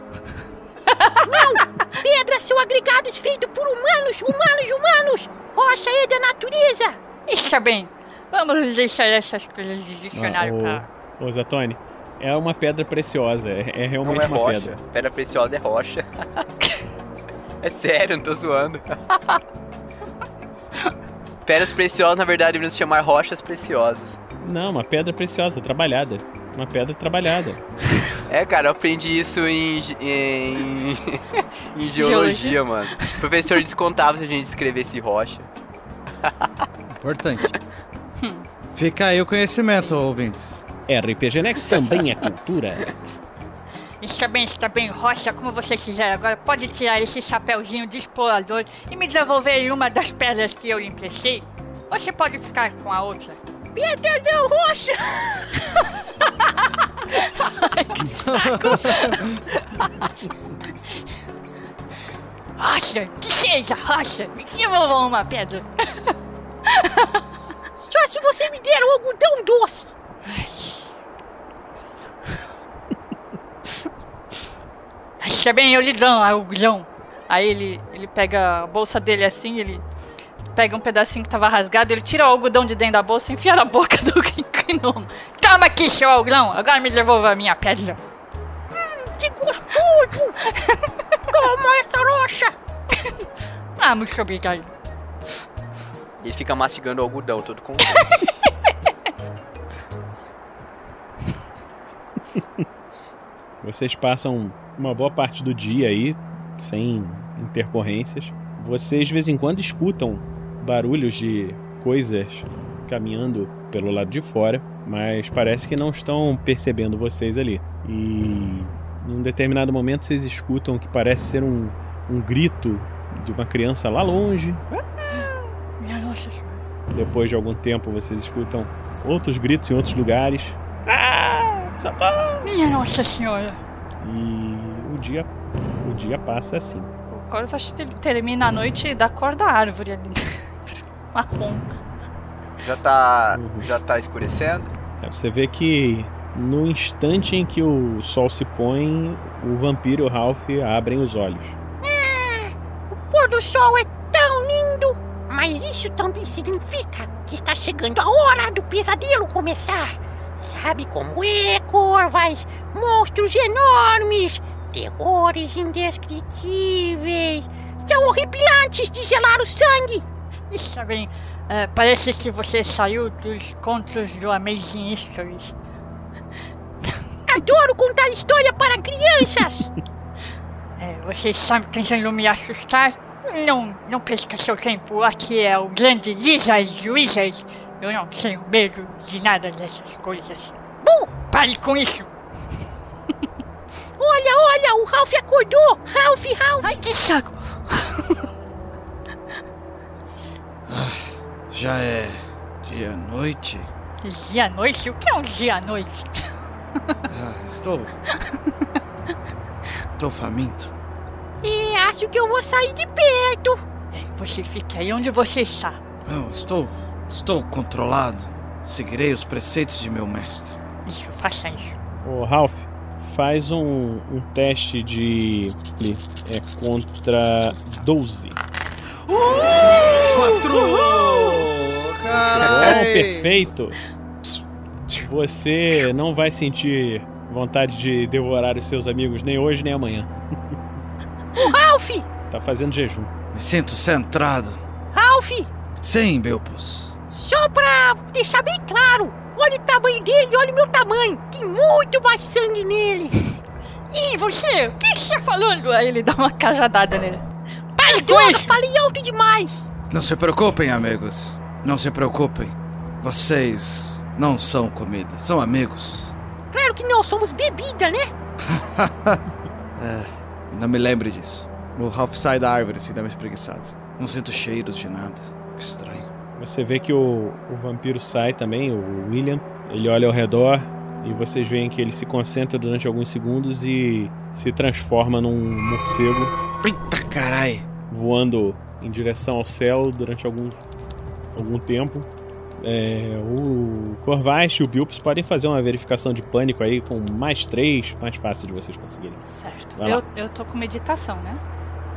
Pedras são agregados feitos por humanos, humanos, humanos. Rocha é da natureza. Está bem, vamos deixar essas coisas de dicionário pra... Ah, ô, ô Zatoni, é uma pedra preciosa, é, é realmente Não é uma rocha. pedra. Pedra preciosa é rocha. é sério, não tô zoando. Pedras preciosas, na verdade, deveriam se chamar rochas preciosas. Não, uma pedra preciosa, trabalhada. Uma pedra trabalhada. É, cara, eu aprendi isso em, em, em geologia, Geologia. mano. O professor descontava se a gente escrevesse rocha. Importante. Fica aí o conhecimento, ouvintes. RPG Next também é cultura. Está bem, está bem, Rocha, como você quiser. Agora pode tirar esse chapéuzinho de explorador e me devolver uma das pedras que eu lhe emprestei. Você pode ficar com a outra. Pedra não! Ai, que saco! Rocha, que seja, Rocha, me devolva uma pedra. Só se você me der um algodão doce. Está bem, eu lhe dou algodão. Aí ele, ele pega a bolsa dele assim, ele pega um pedacinho que tava rasgado, ele tira o algodão de dentro da bolsa e enfia na boca do gnomo. Toma aqui, seu algodão, agora me devolva a minha pedra. Hum, que gostoso! Toma essa rocha! ah, muito obrigado. Ele fica mastigando o algodão todo com. Vocês passam uma boa parte do dia aí, sem intercorrências. Vocês de vez em quando escutam barulhos de coisas caminhando pelo lado de fora, mas parece que não estão percebendo vocês ali. E num determinado momento vocês escutam que parece ser um, um grito de uma criança lá longe. Depois de algum tempo vocês escutam outros gritos em outros lugares. Ah! Minha nossa senhora. E o dia, o dia passa assim. O Corvus ele termina a noite da cor da árvore ali. Marrom. Já tá. Já tá escurecendo? É, Você vê que no instante em que o sol se põe, o vampiro e o Ralph abrem os olhos. O pôr do sol é tão lindo, mas isso também significa que está chegando a hora do pesadelo começar. Sabe como é, Corvas? Monstros enormes, terrores indescritíveis. São horripilantes de gelar o sangue. Está bem. é, parece que você saiu dos contos do Amazing Stories. Adoro contar história para crianças. É, você está tentando me assustar? Não, não perca seu tempo. Aqui é o grande Lizard Wizard. Eu não tenho medo de nada dessas coisas. Bu! Pare com isso! Olha, olha, o Ralph acordou. Ralph, Ralph. Ai, que saco! Já é? Dia à noite? O que é um dia à noite? Ah, estou. Estou faminto. E acho que eu vou sair de perto. Você fica aí onde você está. Não, estou. Estou controlado. Seguirei os preceitos de meu mestre. Isso, faça isso. Ô Ralph, faz um, um teste de. É contra 12. Quatro! Bom, Carai! perfeito. Você não vai sentir vontade de devorar os seus amigos nem hoje nem amanhã. O Ralph! Tá fazendo jejum. Me sinto centrado. Ralph! Sim, Belpus. Só pra deixar bem claro, olha o tamanho dele, olha o meu tamanho. Tem muito mais sangue nele. Ih, você, o que você tá falando? Aí ele dá uma cajadada nele. Pare com Droga, isso! falei alto demais. Não se preocupem, amigos. Não se preocupem. Vocês não são comida, são amigos. Claro que não, somos bebida, né? Não me lembre disso. O Ralph sai da árvore assim, dá uma espreguiçada. Não sinto cheiros de nada. Que estranho. Você vê que o, o vampiro sai também, o William. Ele olha ao redor e vocês veem que ele se concentra durante alguns segundos e se transforma num morcego Eita carai! voando em direção ao céu durante algum, algum tempo. É, o Corvais e o Bilpus podem fazer uma verificação de pânico aí com mais três, mais fácil de vocês conseguirem. Certo. Eu, eu tô com meditação, né?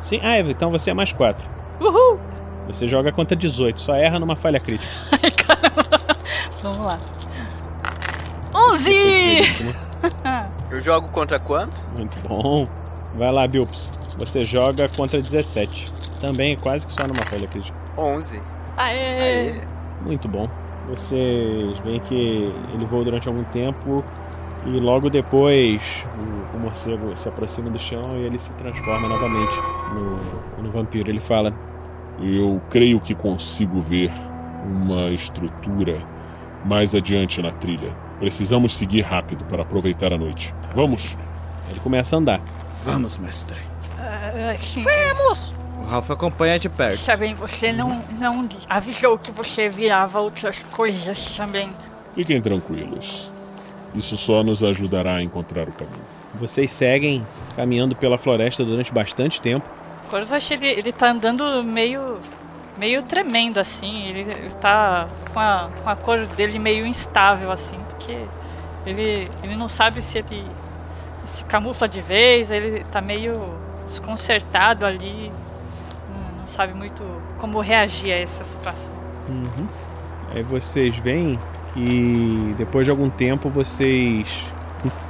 Sim, ah, então você é mais quatro. Uhul! Você joga contra 18, só erra numa falha crítica. Ai, caramba. Vamos lá. 11! Belíssimo. Eu jogo contra quanto? Muito bom. Vai lá, Bilpus. Você joga contra 17. Também quase que só numa falha crítica. 11. Aê! Aê. Muito bom. Vocês veem que ele voa durante algum tempo e logo depois o, o morcego se aproxima do chão e ele se transforma novamente no, no vampiro. Ele fala: Eu creio que consigo ver uma estrutura mais adiante na trilha. Precisamos seguir rápido para aproveitar a noite. Vamos! Ele começa a andar. Vamos, mestre. Uh, sim. Vamos! O Ralph acompanha de perto. Sabem, você não, não avisou que você virava outras coisas também. Fiquem tranquilos. Isso só nos ajudará a encontrar o caminho. Vocês seguem caminhando pela floresta durante bastante tempo. Corvash, ele, ele tá andando meio meio tremendo assim, ele está com a, com a cor dele meio instável assim, porque ele, ele não sabe se ele se camufla de vez, ele tá meio desconcertado ali, não, sabe muito como reagir a essa situação. Uhum. Aí vocês veem que depois de algum tempo vocês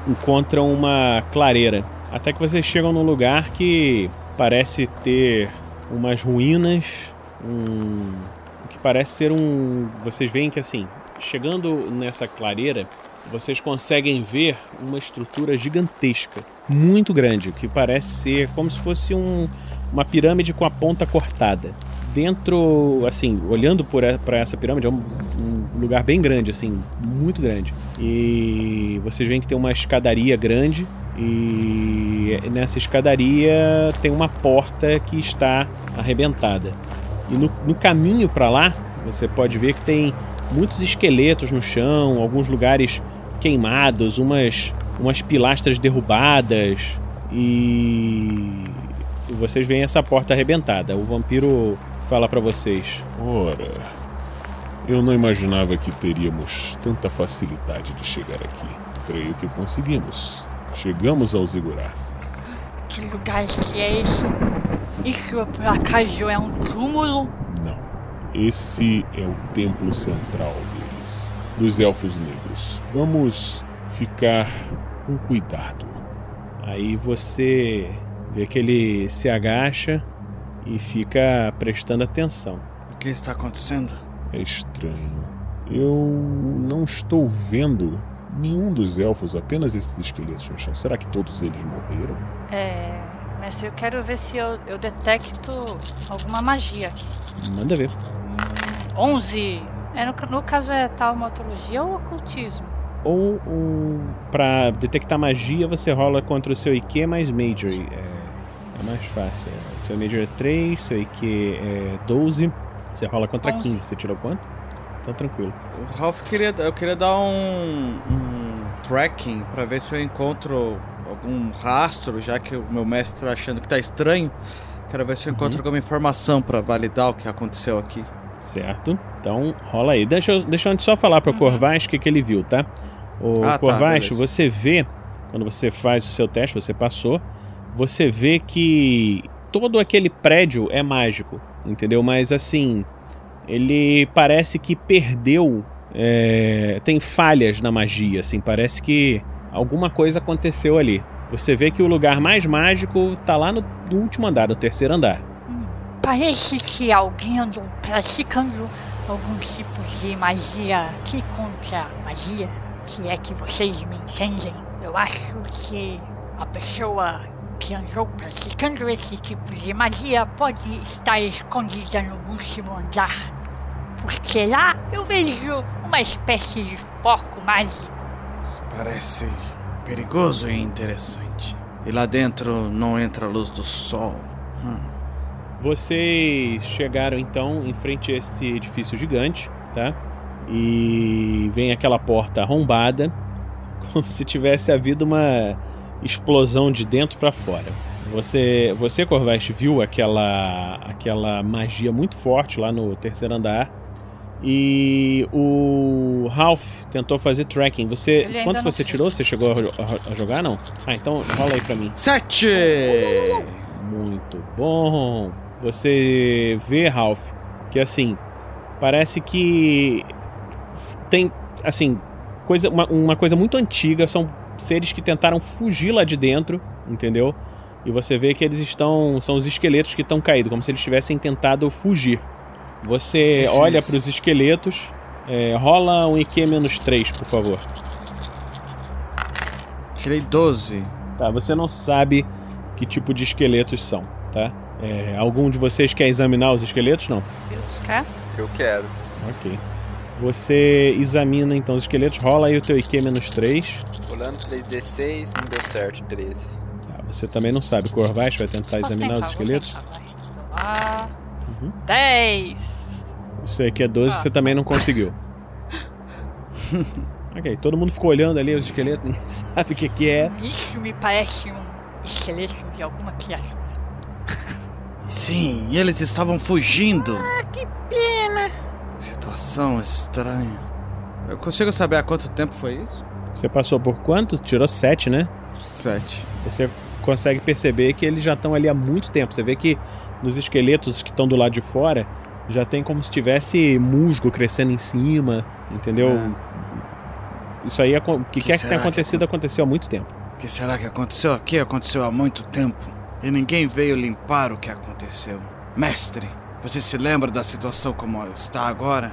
encontram uma clareira. Até que vocês chegam num lugar que parece ter umas ruínas, um que parece ser um, vocês veem que assim, chegando nessa clareira, vocês conseguem ver uma estrutura gigantesca, muito grande, que parece ser como se fosse um, uma pirâmide com a ponta cortada. Dentro, assim, olhando para essa pirâmide, é um, um, lugar bem grande, assim, muito grande. E vocês veem que tem uma escadaria grande e nessa escadaria tem uma porta que está arrebentada. E no, no caminho para lá, você pode ver que tem muitos esqueletos no chão, alguns lugares queimados, umas, umas pilastras derrubadas e vocês veem essa porta arrebentada. O vampiro fala para vocês: Ora, eu não imaginava que teríamos tanta facilidade de chegar aqui. Creio que conseguimos. Chegamos ao Zigurath. Que lugar que é esse? Isso por acaso é um túmulo? Não. Esse é o templo central deles, dos elfos negros. Vamos ficar com cuidado. Aí você vê que ele se agacha e fica prestando atenção. O que está acontecendo? É estranho. Eu não estou vendo nenhum dos elfos, apenas esses esqueletos no chão. Será que todos eles morreram? É. Mas eu quero ver se eu, eu detecto alguma magia aqui. Manda ver. Hum, 11. É, no, no caso é taumatologia ou ocultismo? Ou, ou para detectar magia você rola contra o seu IQ mais Major. É, é mais fácil. É, seu Major é 3, seu IQ é 12. Você rola contra 11. 15. Você tirou quanto? Então tranquilo. O Ralph queria. Eu queria dar um. um tracking para ver se eu encontro algum rastro, já que o meu mestre tá achando que tá estranho. Quero ver se eu encontro uhum. alguma informação para validar o que aconteceu aqui. Certo. Então, rola aí. Deixa eu, deixa eu só falar para o uhum. Corvais o que, que ele viu, tá? O ah, Corvais, tá, você vê, quando você faz o seu teste, você passou, você vê que todo aquele prédio é mágico, entendeu? Mas assim, ele parece que perdeu. É, tem falhas na magia, assim, parece que alguma coisa aconteceu ali. Você vê que o lugar mais mágico tá lá no, no último andar, no terceiro andar. Parece que alguém andou praticando algum tipo de magia aqui contra magia. Se é que vocês me entendem. Eu acho que a pessoa que andou praticando esse tipo de magia pode estar escondida no último andar. Porque lá eu vejo uma espécie de foco mágico Parece perigoso e interessante. E lá dentro não entra a luz do sol. Hum. Vocês chegaram então em frente a esse edifício gigante, tá? E vem aquela porta arrombada, como se tivesse havido uma explosão de dentro para fora. Você, você Corveste, viu aquela aquela magia muito forte lá no terceiro andar e o Ralph tentou fazer tracking. Você. Quantos você fez. tirou? Você chegou a, a, a, jogar, não? Ah, então rola aí pra mim. Sete! Muito bom. Você vê, Ralph, que assim. Parece que. Tem. Assim. Coisa, uma, uma coisa muito antiga. São seres que tentaram fugir lá de dentro, entendeu? E você vê que eles estão. São os esqueletos que estão caídos, como se eles tivessem tentado fugir. Você Esses... olha para os esqueletos. É, rola um IQ menos 3, por favor. Tirei 12. Tá, você não sabe que tipo de esqueletos são, tá? É, algum de vocês quer examinar os esqueletos? Não. Deus quer? Eu quero. Ok. Você examina então os esqueletos, rola aí o teu IQ menos 3. Rolando 3D6, não deu certo, 13. Tá, você também não sabe. Corvais vai tentar Posso examinar tentar, os esqueletos? tentar, vai. Ah, Uhum. 10! Isso aqui é 12, Ah. você também não conseguiu. ok, todo mundo ficou olhando ali os esqueletos, ninguém sabe o que, que é. Isso me parece um esqueleto de alguma criatura. Sim, e eles estavam fugindo. Ah, que pena. Situação estranha. Eu consigo saber há quanto tempo foi isso? Você passou por quanto? Tirou 7, né? Sete. Você consegue perceber que eles já estão ali há muito tempo. Você vê que nos esqueletos que estão do lado de fora já tem como se tivesse musgo crescendo em cima, entendeu? Isso aí, aco- o que, Que quer que será tenha que acontecido, aconteceu há muito tempo. O que será que aconteceu aqui? Aconteceu há muito tempo. E ninguém veio limpar o que aconteceu. Mestre, você se lembra da situação como está agora?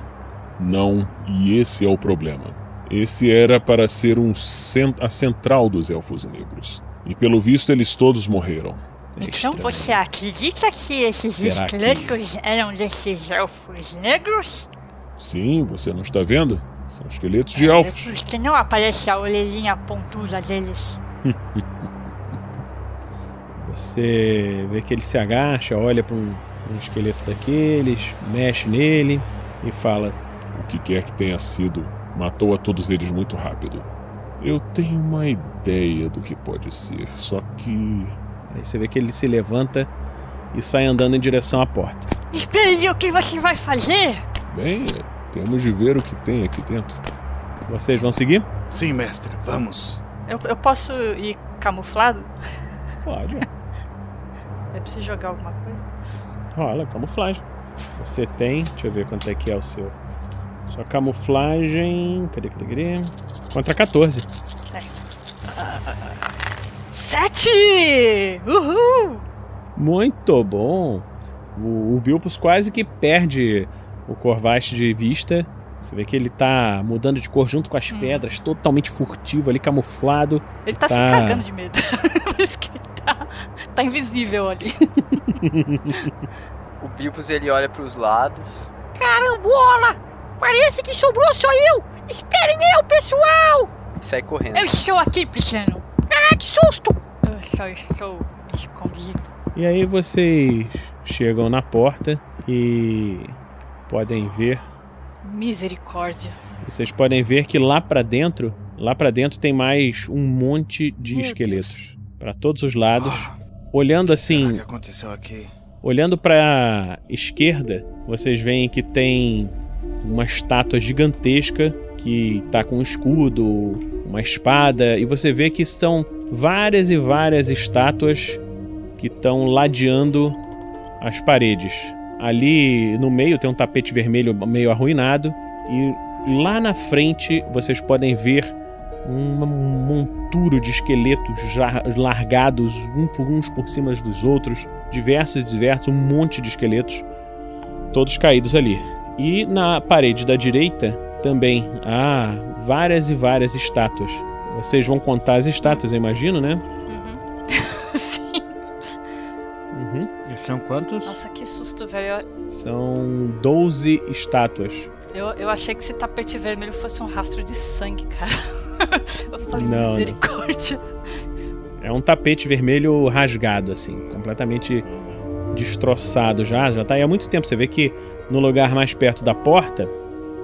Não, e esse é o problema. Esse era para ser um cen- a central dos elfos negros. E pelo visto eles todos morreram. É Então estranho. você acredita que esses Será que- esqueletos eram desses elfos negros? Sim, você não está vendo? São esqueletos de É, elfos. Por que não aparece a orelhinha pontuda deles? Você vê que ele se agacha, olha para um, um esqueleto daqueles, mexe nele e fala: O que quer que tenha sido, matou a todos eles muito rápido. Eu tenho uma ideia do que pode ser, só que. Aí você vê que ele se levanta e sai andando em direção à porta. Espere, o que você vai fazer? Bem, temos de ver o que tem aqui dentro. Vocês vão seguir? Sim, mestre, vamos. Eu, eu posso ir camuflado? Pode. Eu preciso jogar alguma coisa? Olha, camuflagem. Você tem, deixa eu ver quanto é que é o seu. Sua camuflagem. Cadê, cadê, cadê? Contra 14. Sete! Uhul! Muito bom. O, o Bilpus quase que perde o Corvaste de vista. Você vê que ele tá mudando de cor junto com as pedras, totalmente furtivo ali, camuflado. Ele tá, se Tá. cagando de medo. Por isso que ele tá, tá invisível ali. O Bilbos ele olha pros lados. Carambola! Parece que sobrou só eu! Esperem eu, pessoal! e sai correndo. Eu estou aqui, pequeno. Ah, que susto! Eu só estou escondido. E aí vocês chegam na porta e podem ver, Misericórdia. vocês podem ver que lá pra dentro, lá para dentro tem mais um monte de Meu esqueletos Pra todos os lados. Olhando assim, O que aconteceu aqui? Olhando para esquerda, vocês veem que tem uma estátua gigantesca que tá com um escudo, uma espada, e você vê que são várias e várias estátuas que estão ladeando as paredes. Ali no meio tem um tapete vermelho meio arruinado, e lá na frente vocês podem ver um monturo de esqueletos largados um por uns por cima dos outros, diversos e diversos, um monte de esqueletos, todos caídos ali. E na parede da direita também há várias e várias estátuas. Vocês vão contar as estátuas, eu imagino, né? Uhum. Sim. Uhum. E são quantos? Nossa, que susto, velho. São 12 estátuas. Eu, eu achei que esse tapete vermelho fosse um rastro de sangue, cara. Eu falei, Não, não. misericórdia. É um tapete vermelho rasgado, assim, completamente destroçado já. Já tá aí há muito tempo. Você vê que no lugar mais perto da porta,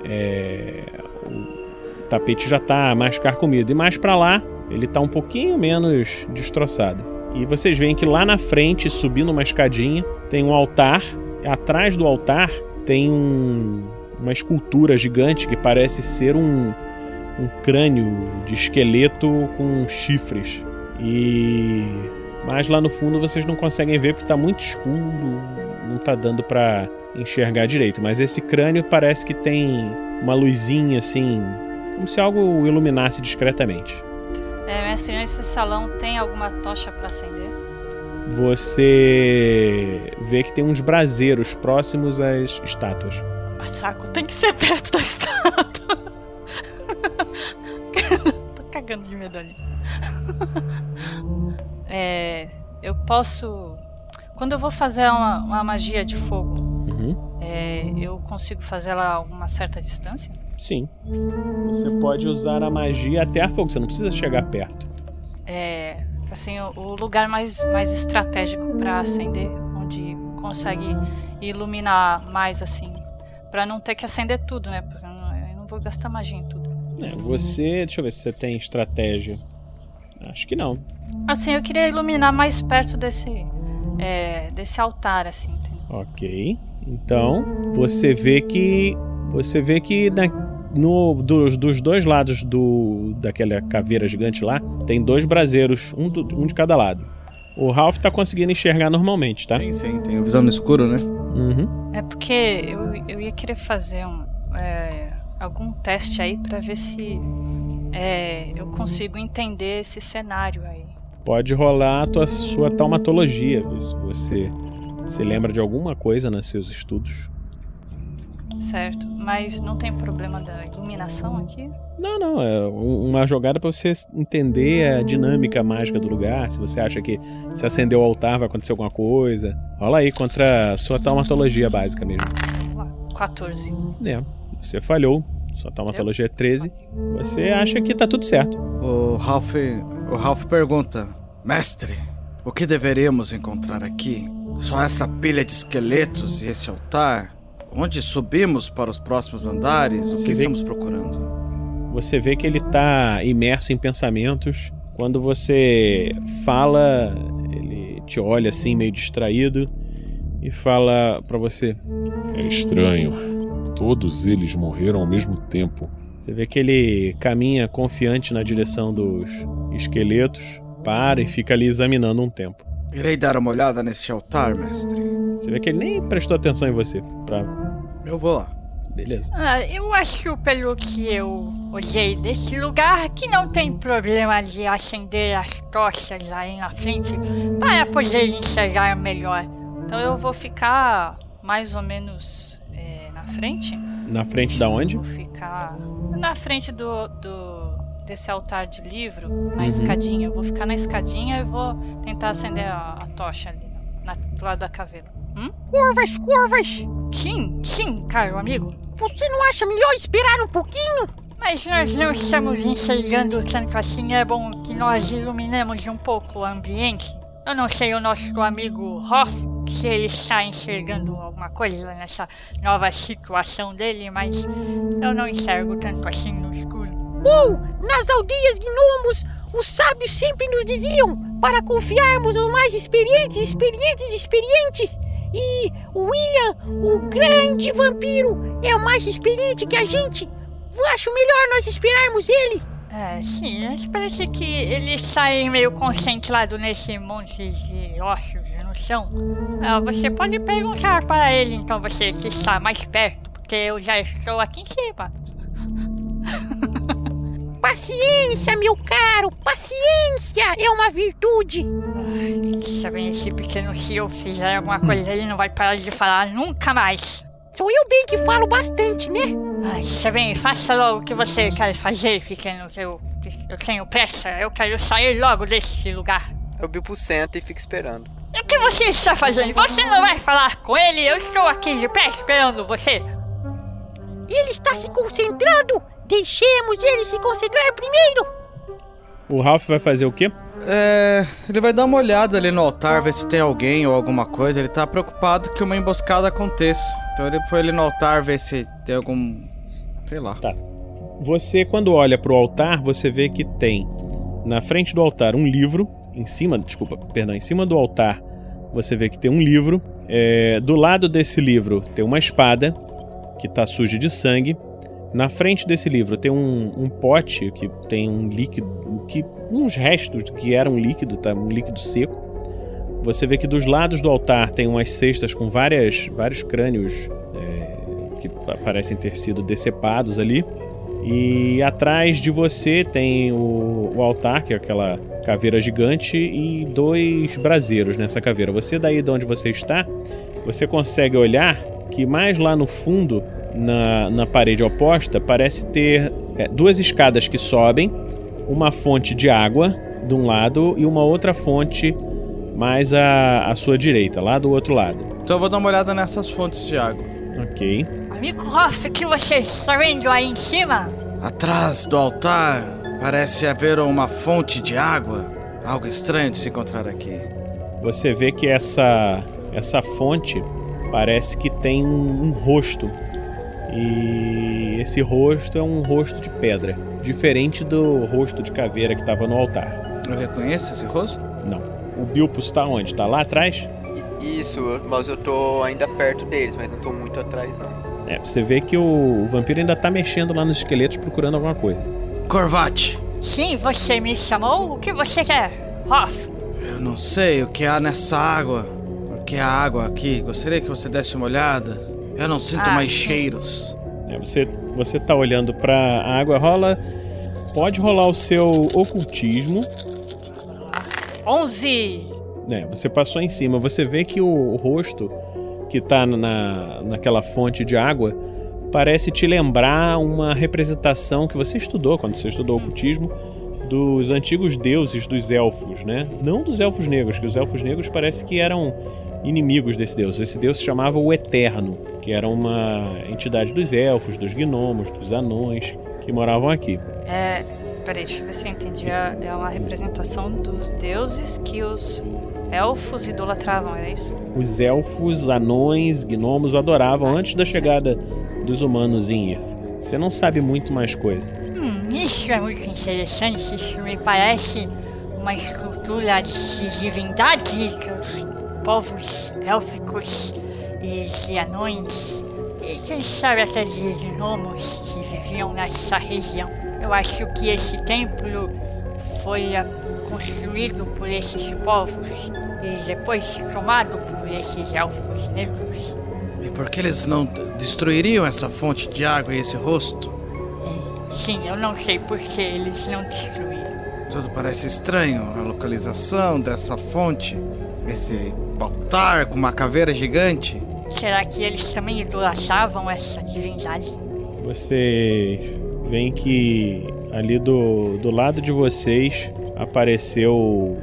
é, o tapete já tá mais carcomido. E mais pra lá, ele tá um pouquinho menos destroçado. E vocês veem que lá na frente, subindo uma escadinha, tem um altar. Atrás do altar tem um- uma escultura gigante que parece ser um, um crânio de esqueleto com chifres. E mas lá no fundo vocês não conseguem ver porque tá muito escuro, não tá dando pra enxergar direito, mas esse crânio parece que tem uma luzinha assim, como se algo iluminasse discretamente. É, mestre, nesse salão tem alguma tocha pra acender? Você vê que tem uns braseiros próximos às estátuas. Ah, saco, tem que ser perto da estátua. Tô cagando de medo ali. É. Eu posso quando eu vou fazer uma, uma magia de fogo, Uhum. é, eu consigo fazer ela a uma certa distância? Sim. Você pode usar a magia até a fogo, você não precisa chegar perto. É, assim, o, o lugar mais, mais estratégico pra acender, onde consegue iluminar mais, assim, Pra não ter que acender tudo, né? Porque eu não vou gastar magia em tudo. É, você. Deixa eu ver se você tem estratégia. Acho que não. Assim, eu queria iluminar mais perto desse, é, desse altar, assim. entendeu? Ok. Então, você vê que. Você vê que na, no, dos, dos dois lados do daquela caveira gigante lá, tem dois braseiros, um, do- um de cada lado. O Ralph tá conseguindo enxergar normalmente, tá? Sim, sim, tem visão no escuro, né? Uhum. É porque eu, eu ia querer fazer um, é, algum teste aí pra ver se é, eu consigo entender esse cenário aí. Pode rolar a tua, sua taumatologia, se você se lembra de alguma coisa nos seus estudos. Certo? Mas não tem problema da iluminação aqui? Não, não, é um- uma jogada pra você entender a dinâmica mágica do lugar. Se você acha que se acender o altar vai acontecer alguma coisa. Rola aí contra a sua taumatologia básica mesmo. 14. É, você falhou. Sua taumatologia é 13. Você acha que tá tudo certo. O Ralph, o Ralph pergunta: Mestre, o que deveríamos encontrar aqui? Só essa pilha de esqueletos e esse altar? Onde subimos para os próximos andares? O Você que vê- estamos procurando? Você vê que ele tá imerso em pensamentos. Quando você fala, ele te olha assim, meio distraído, e fala pra você. É estranho. Todos eles morreram ao mesmo tempo. Você vê que ele caminha confiante na direção dos esqueletos, para e fica ali examinando um tempo. Irei dar uma olhada nesse altar, mestre. Você vê que ele nem prestou atenção em você. Pra... Eu vou lá. Beleza. Ah, eu acho, pelo que eu olhei desse lugar, que não tem problema de acender as tochas aí na frente para poder enxergar melhor. Então eu vou ficar mais ou menos frente? Na frente da onde? Vou ficar na frente do, do desse altar de livro, na Uhum. escadinha. Eu vou ficar na escadinha e vou tentar acender a, a tocha ali, na, do lado da caveira. Hum? Curvas, curvas! Sim, sim, caro amigo. Você não acha melhor esperar um pouquinho? Mas nós não estamos enxergando tanto assim, é bom que nós iluminemos um pouco o ambiente. Eu não sei o nosso amigo Hoff, se ele está enxergando alguma coisa nessa nova situação dele, mas eu não enxergo tanto assim no escuro. Bom, nas aldeias gnomos, os sábios sempre nos diziam para confiarmos nos mais experientes, experientes, experientes. E o William, o grande vampiro, é o mais experiente que a gente. Acho melhor nós esperarmos ele. É, sim, mas parece que ele está aí meio concentrado nesse monte de ossos no chão. Ah, você pode perguntar para ele, então, você que está mais perto, porque eu já estou aqui em cima. Paciência, meu caro, paciência é uma virtude. Sabe, esse pequeno se eu fizer alguma coisa, ele não vai parar de falar nunca mais. Sou eu bem que falo bastante, né? Ai, Sabine, faça logo o que você quer fazer, pequeno, que eu, eu tenho pressa. Eu quero sair logo desse lugar. O Bilbo senta e fica esperando. O que você está fazendo? Você não vai falar com ele? Eu estou aqui de pé esperando você. Ele está se concentrando. Deixemos ele se concentrar primeiro. O Ralph vai fazer o quê? É. Ele vai dar uma olhada ali no altar, ver se tem alguém ou alguma coisa. Ele tá preocupado que uma emboscada aconteça. Então ele foi ali no altar ver se tem algum. Sei lá. Tá. Você, quando olha pro altar, você vê que tem na frente do altar um livro. Em cima, desculpa, perdão, em cima do altar você vê que tem um livro. É, do lado desse livro tem uma espada que tá suja de sangue. Na frente desse livro tem um, um pote que tem um líquido, que uns restos que era um líquido, tá? Um líquido seco. Você vê que dos lados do altar tem umas cestas com várias, vários crânios é, que pa- parecem ter sido decepados ali. E atrás de você tem o, o altar, que é aquela caveira gigante, e dois braseiros nessa caveira. Você, daí de onde você está, você consegue olhar que mais lá no fundo, na, na parede oposta, parece ter é, duas escadas que sobem, uma fonte de água de um lado e uma outra fonte mais à, à sua direita, lá do outro lado. Então eu vou dar uma olhada nessas fontes de água. Ok. Amigo Hoff, o que você está vendo aí em cima? Atrás do altar parece haver uma fonte de água. Algo estranho de se encontrar aqui. Você vê que essa essa fonte parece que tem um, um rosto. E esse rosto é um rosto de pedra, diferente do rosto de caveira que estava no altar. Eu reconheço esse rosto? Não. O Bilpus está onde? Está lá atrás? Isso, mas eu tô ainda perto deles, mas não tô muito atrás não. É, você vê que o, o vampiro ainda tá mexendo lá nos esqueletos procurando alguma coisa. Corvate! Sim, você me chamou? O que você quer? Hoff, Eu não sei o que há nessa água. Porque a água aqui, gostaria que você desse uma olhada. Eu não sinto Ah, mais sim. cheiros. É, você, você tá olhando pra água, rola. Pode rolar o seu ocultismo. 11. É, você passou em cima. Você vê que o, o rosto que tá na, naquela fonte de água parece te lembrar uma representação que você estudou quando você estudou ocultismo dos antigos deuses dos elfos, né? Não dos elfos negros, que os elfos negros parece que eram inimigos desse deus. Esse deus se chamava o Eterno, que era uma entidade dos elfos, dos gnomos, dos anões que moravam aqui. É. Peraí, deixa eu ver se eu entendi. É é uma representação dos deuses que os elfos idolatravam, era isso? Os elfos, anões, gnomos adoravam antes da chegada dos humanos em Earth. Você não sabe muito mais coisa. Hum, isso é muito interessante. Isso me parece uma escultura de divindade dos povos élficos e de anões. E quem sabe até de gnomos que viviam nessa região. Eu acho que esse templo foi ah, construído por esses povos e depois tomado por esses elfos negros. E por que eles não destruiriam essa fonte de água e esse rosto? Sim, eu não sei por que eles não destruíram. Tudo parece estranho. A localização dessa fonte, esse altar com uma caveira gigante. Será que eles também idolatravam essa divindade? Vocês veem que ali do, do lado de vocês apareceu o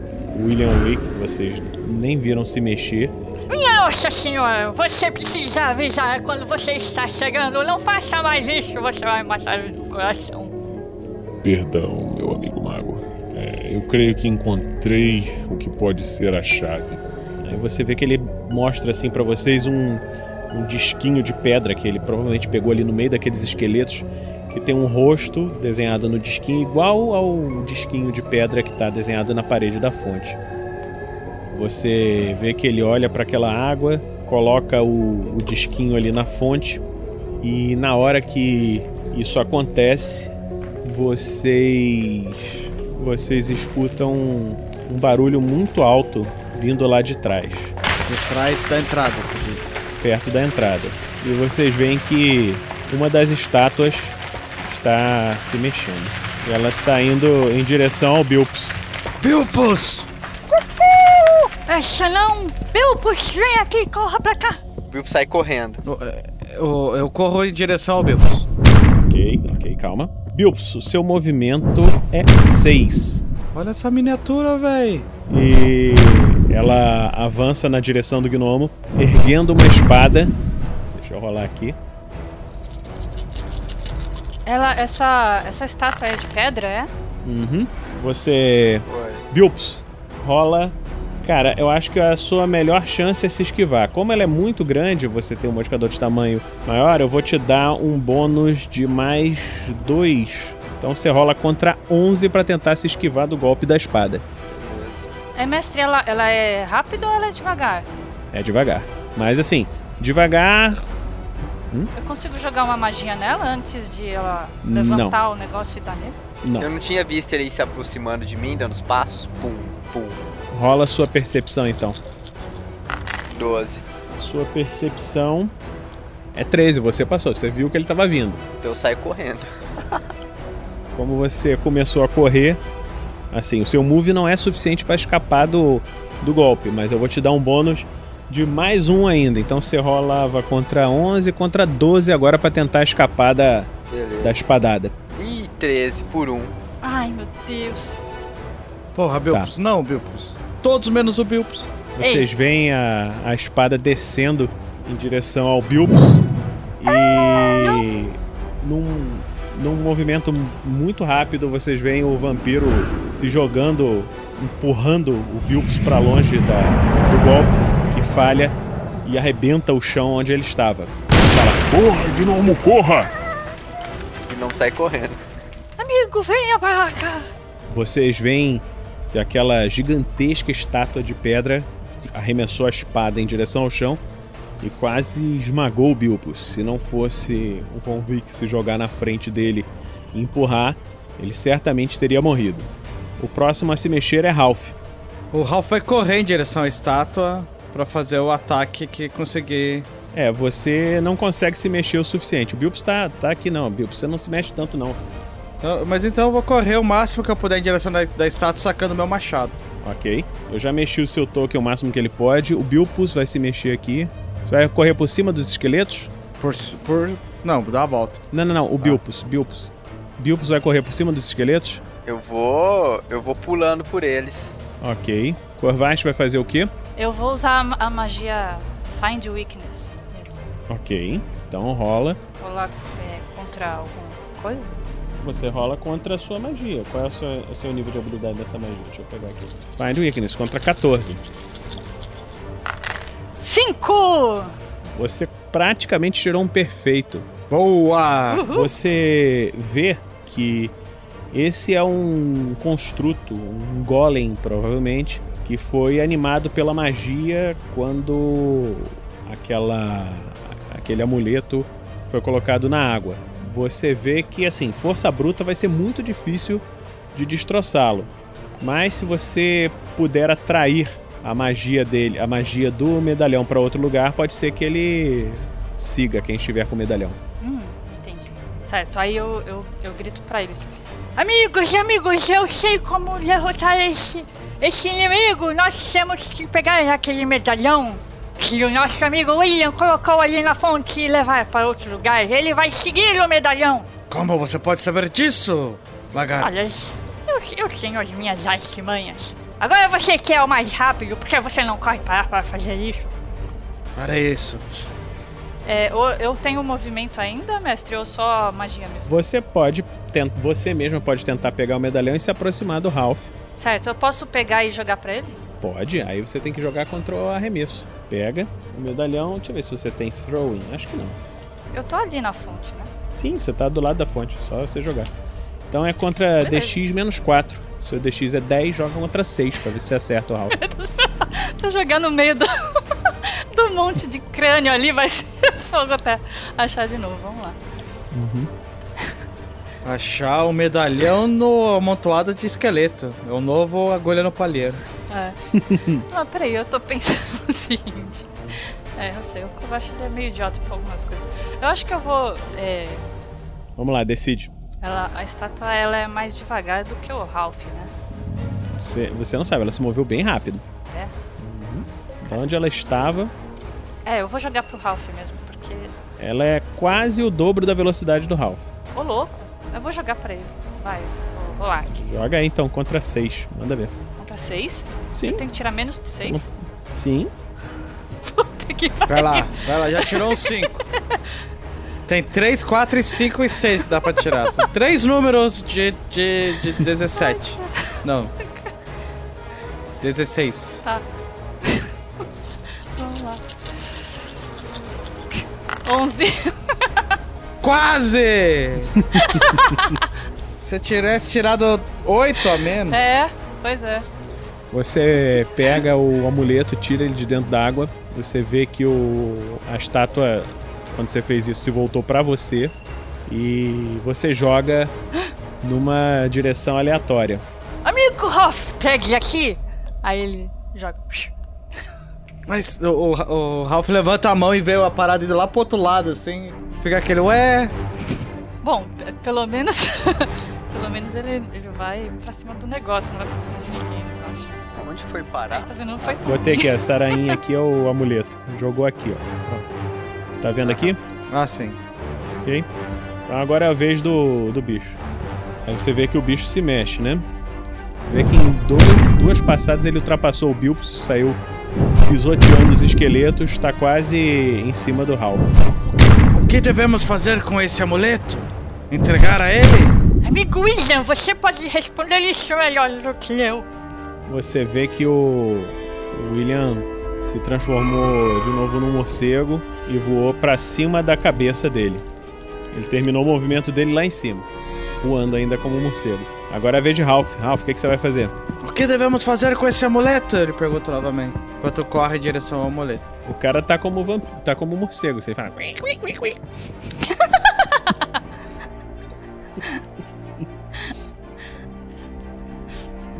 William Wick, vocês nem viram se mexer. Minha nossa senhora, você precisa avisar quando você está chegando. Não faça mais isso, você vai matar o coração. Perdão, meu amigo mago. É, eu creio que encontrei o que pode ser a chave. Você vê que ele mostra assim pra vocês um, um disquinho de pedra que ele provavelmente pegou ali no meio daqueles esqueletos, que tem um rosto desenhado no disquinho igual ao disquinho de pedra que tá desenhado na parede da fonte. Você vê que ele olha para aquela água, coloca o, o disquinho ali na fonte e na hora que isso acontece, vocês vocês escutam um, um barulho muito alto vindo lá de trás, De trás da entrada, você disse. perto da entrada. E vocês veem que uma das estátuas está se mexendo. E ela está indo em direção ao Bilpus. Bilpus! Essa não! Bilpus, vem aqui, corra pra cá! O Bilbo sai correndo. No- é, Eu, eu corro em direção ao Bilpus. Ok, ok, calma. Bilpus, o seu movimento é 6. Olha essa miniatura, véi. E ela avança na direção do gnomo, erguendo uma espada. Deixa eu rolar aqui. Ela, essa, essa estátua é de pedra, é? Uhum. Você. Bilps, rola. Cara, eu acho que a sua melhor chance é se esquivar. Como ela é muito grande, você tem um modificador de tamanho maior, eu vou te dar um bônus de mais 2. Então você rola contra 11 pra tentar se esquivar do golpe da espada. É, mestre, ela, ela é rápida ou ela é devagar? É devagar. Mas assim, devagar. Eu consigo jogar uma magia nela antes de ela Não. levantar o negócio e dar nele? Não. Eu não tinha visto ele se aproximando de mim, dando os passos. Pum, pum. Rola a sua percepção então. 12. Sua percepção é 13, você passou, você viu que ele tava vindo. Então eu saio correndo. Como você começou a correr, assim, o seu move não é suficiente para escapar do, do golpe, mas eu vou te dar um bônus de mais um ainda. Então você rolava contra 11 contra 12 agora para tentar escapar da, Beleza. da espadada. Ih, 13 por 1. Ai, meu Deus. Porra, Bilpus. Não, Bilpus. todos menos o Bilpus. Vocês veem a, a espada descendo em direção ao Bilbos e num, num movimento muito rápido vocês veem o vampiro se jogando, empurrando o Bilbos para longe da, do golpe que falha e arrebenta o chão onde ele estava. Fala, corra, gnomo, corra! E não sai correndo. Amigo, venha para cá. Vocês veem que aquela gigantesca estátua de pedra arremessou a espada em direção ao chão e quase esmagou o Bilbos. Se não fosse o Von Vick se jogar na frente dele e empurrar, ele certamente teria morrido. O próximo a se mexer é Ralph. O Ralph vai correr em direção à estátua para fazer o ataque que conseguir. É, você não consegue se mexer o suficiente. O Bilbos tá, tá aqui não, Bilbos, você não se mexe tanto não. Mas então eu vou correr o máximo que eu puder em direção da, da estátua sacando meu machado. Ok. Eu já mexi o seu token o máximo que ele pode. O Bilpus vai se mexer aqui. Você vai correr por cima dos esqueletos? Por. por... Não, dá a volta. Não, não, não. O ah. Bilpus. Bilpus. Bilpus vai correr por cima dos esqueletos? Eu vou. Eu vou pulando por eles. Ok. Corvash vai fazer o quê? Eu vou usar a magia Find Weakness. Ok. Então rola. Rolar é, contra alguma coisa? Você rola contra a sua magia. Qual é o seu, o seu nível de habilidade dessa magia? Deixa eu pegar aqui. Find Weakness contra 14. 5! Você praticamente tirou um perfeito. Boa! Uhum. Você vê que esse é um construto, um golem, provavelmente, que foi animado pela magia quando aquela aquele amuleto foi colocado na água você vê que assim, força bruta vai ser muito difícil de destroçá-lo. Mas se você puder atrair a magia dele, a magia do medalhão para outro lugar, pode ser que ele siga quem estiver com o medalhão. Hum, entendi. Certo, aí eu, eu, eu grito para eles. Amigos e amigos, eu sei como derrotar esse, esse inimigo. Nós temos que pegar aquele medalhão que o nosso amigo William colocou ali na fonte e levar para outro lugar. Ele vai seguir o medalhão. Como você pode saber disso, lagarto? Olha, eu, eu tenho as minhas artimanhas. Agora você que é o mais rápido, porque você não corre para para fazer isso? Para isso. É, eu tenho movimento ainda, mestre, ou só magia mesmo? Você pode, você mesmo pode tentar pegar o medalhão e se aproximar do Ralph. Certo, eu posso pegar e jogar para ele? Pode, aí você tem que jogar contra o arremesso. Pega o medalhão, deixa eu ver se você tem throwing. Acho que não. Eu tô ali na fonte, né? Sim, você tá do lado da fonte, só você jogar. Então é contra DX menos 4. Seu DX é 10, joga contra 6 pra ver se você acerta o Ralph. se eu jogar no meio do, do monte de crânio ali, vai ser fogo até achar de novo. Vamos lá. Uhum. Achar o medalhão no amontoado de esqueleto. É o novo agulha no palheiro. É. ah, peraí, eu tô pensando o seguinte. É, eu sei, eu acho que ele é meio idiota pra algumas coisas. Eu acho que eu vou. É... Vamos lá, decide. Ela, a estátua ela é mais devagar do que o Ralph, né? Você, você não sabe, ela se moveu bem rápido. É. Uhum. Da onde ela estava. É, eu vou jogar pro Ralph mesmo, porque. Ela é quase o dobro da velocidade do Ralph. Ô, louco. Eu vou jogar pra ele. Vai, vou rolar aqui. Joga aí então, contra 6. Manda ver. Contra 6? Sim. Eu tenho que tirar menos de 6? Sim. Puta que pariu. Vai lá, vai lá, já tirou um 5. Tem 3, 4, 5 e 6 que dá pra tirar. São 3 números de, de, de 17. Não. 16. Tá. Vamos lá. 11. Quase! Se tivesse tirado 8 a menos. É, pois é. Você pega o amuleto, tira ele de dentro d'água. Você vê que o, a estátua, quando você fez isso, se voltou para você. E você joga numa direção aleatória. Amigo Hoff, pegue aqui! Aí ele joga. Mas o, o, o, Ralph levanta a mão e vê a parada indo lá pro outro lado, assim. Fica aquele, ué. Bom, pelo menos. pelo menos ele, ele vai pra cima do negócio, não vai pra cima de ninguém, eu acho. Onde foi parar? tá vendo? Não foi Botei aqui, essa arainha aqui é o amuleto. Jogou aqui, ó. Pronto. Tá vendo aqui? Ah, sim. Ok? Então agora é a vez do, do bicho. Aí você vê que o bicho se mexe, né? Vê que em dois, duas passadas ele ultrapassou o Bilpus, saiu pisoteando os esqueletos, está quase em cima do Ralph. O que devemos fazer com esse amuleto? Entregar a ele? Amigo William, você pode responder isso melhor do que eu. Você vê que o William se transformou de novo num morcego e voou para cima da cabeça dele. Ele terminou o movimento dele lá em cima, voando ainda como um morcego. Agora é a vez de Ralph. Ralph, o que, que você vai fazer? O que devemos fazer com esse amuleto? Ele pergunta novamente, enquanto corre em direção ao amuleto. O cara tá como vamp... tá como morcego, você fala.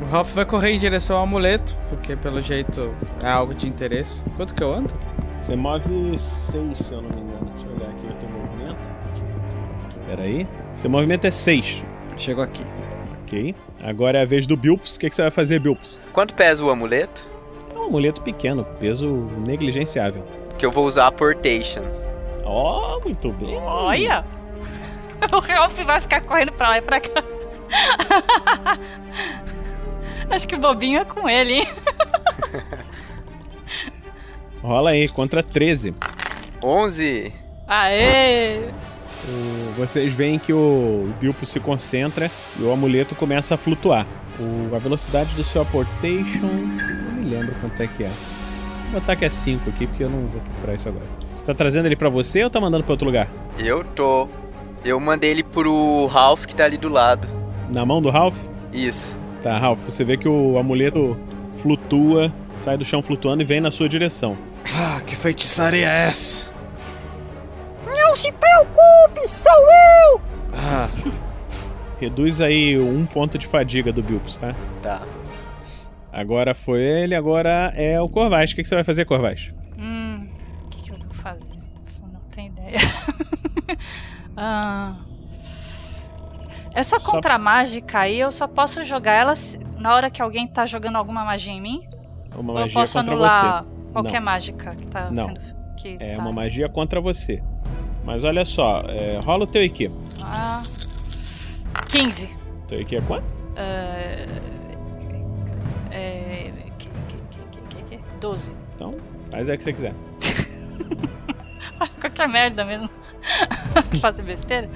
O Ralph vai correr em direção ao amuleto, porque pelo jeito é algo de interesse. Quanto que eu ando? Você move 6, se eu não me engano. Deixa eu olhar aqui o teu movimento. Pera aí. Seu movimento é 6. Chego aqui. Ok. Agora é a vez do Bilpus. O que, que você vai fazer, Bilpus? Quanto pesa o amuleto? É um amuleto pequeno, peso negligenciável. Que eu vou usar a Portation. Ó, oh, muito bem. Olha! O Ralph vai ficar correndo pra lá e pra cá. Acho que o bobinho é com ele, hein? Rola aí, contra 13. 11. Aê! O- vocês veem que o Bilpo se concentra e o amuleto começa a flutuar. O- a velocidade do seu apportation. Não me lembro quanto é que é. Vou botar que é 5 aqui, porque eu não vou procurar isso agora. Você tá trazendo ele pra você ou tá mandando pra outro lugar? Eu tô. Eu mandei ele pro Ralph que tá ali do lado. Na mão do Ralph? Isso. Tá, Ralph, você vê que o amuleto flutua, sai do chão flutuando e vem na sua direção. Ah, que feitiçaria é essa? Não se preocupe, sou eu! Ah, Reduz aí um ponto de fadiga do Bilpus, tá? Tá. Agora foi ele, agora é o Corvais. O que, que você vai fazer, Corvais? Hum, o que, que eu vou fazer? Eu não tenho ideia. Ah, essa Só contra pra- mágica aí, eu só posso jogar ela na hora que alguém tá jogando alguma magia em mim? Uma ou eu posso anular você. qualquer Não. mágica que tá Não. sendo. Que É tá... uma magia contra você. Mas olha só, é, rola o teu IQ. Ah, 15. Teu IQ é quanto? É, é, que, que, que, que, que, que? 12. Então, faz aí o que você quiser. Qualquer merda mesmo. Fazer besteira.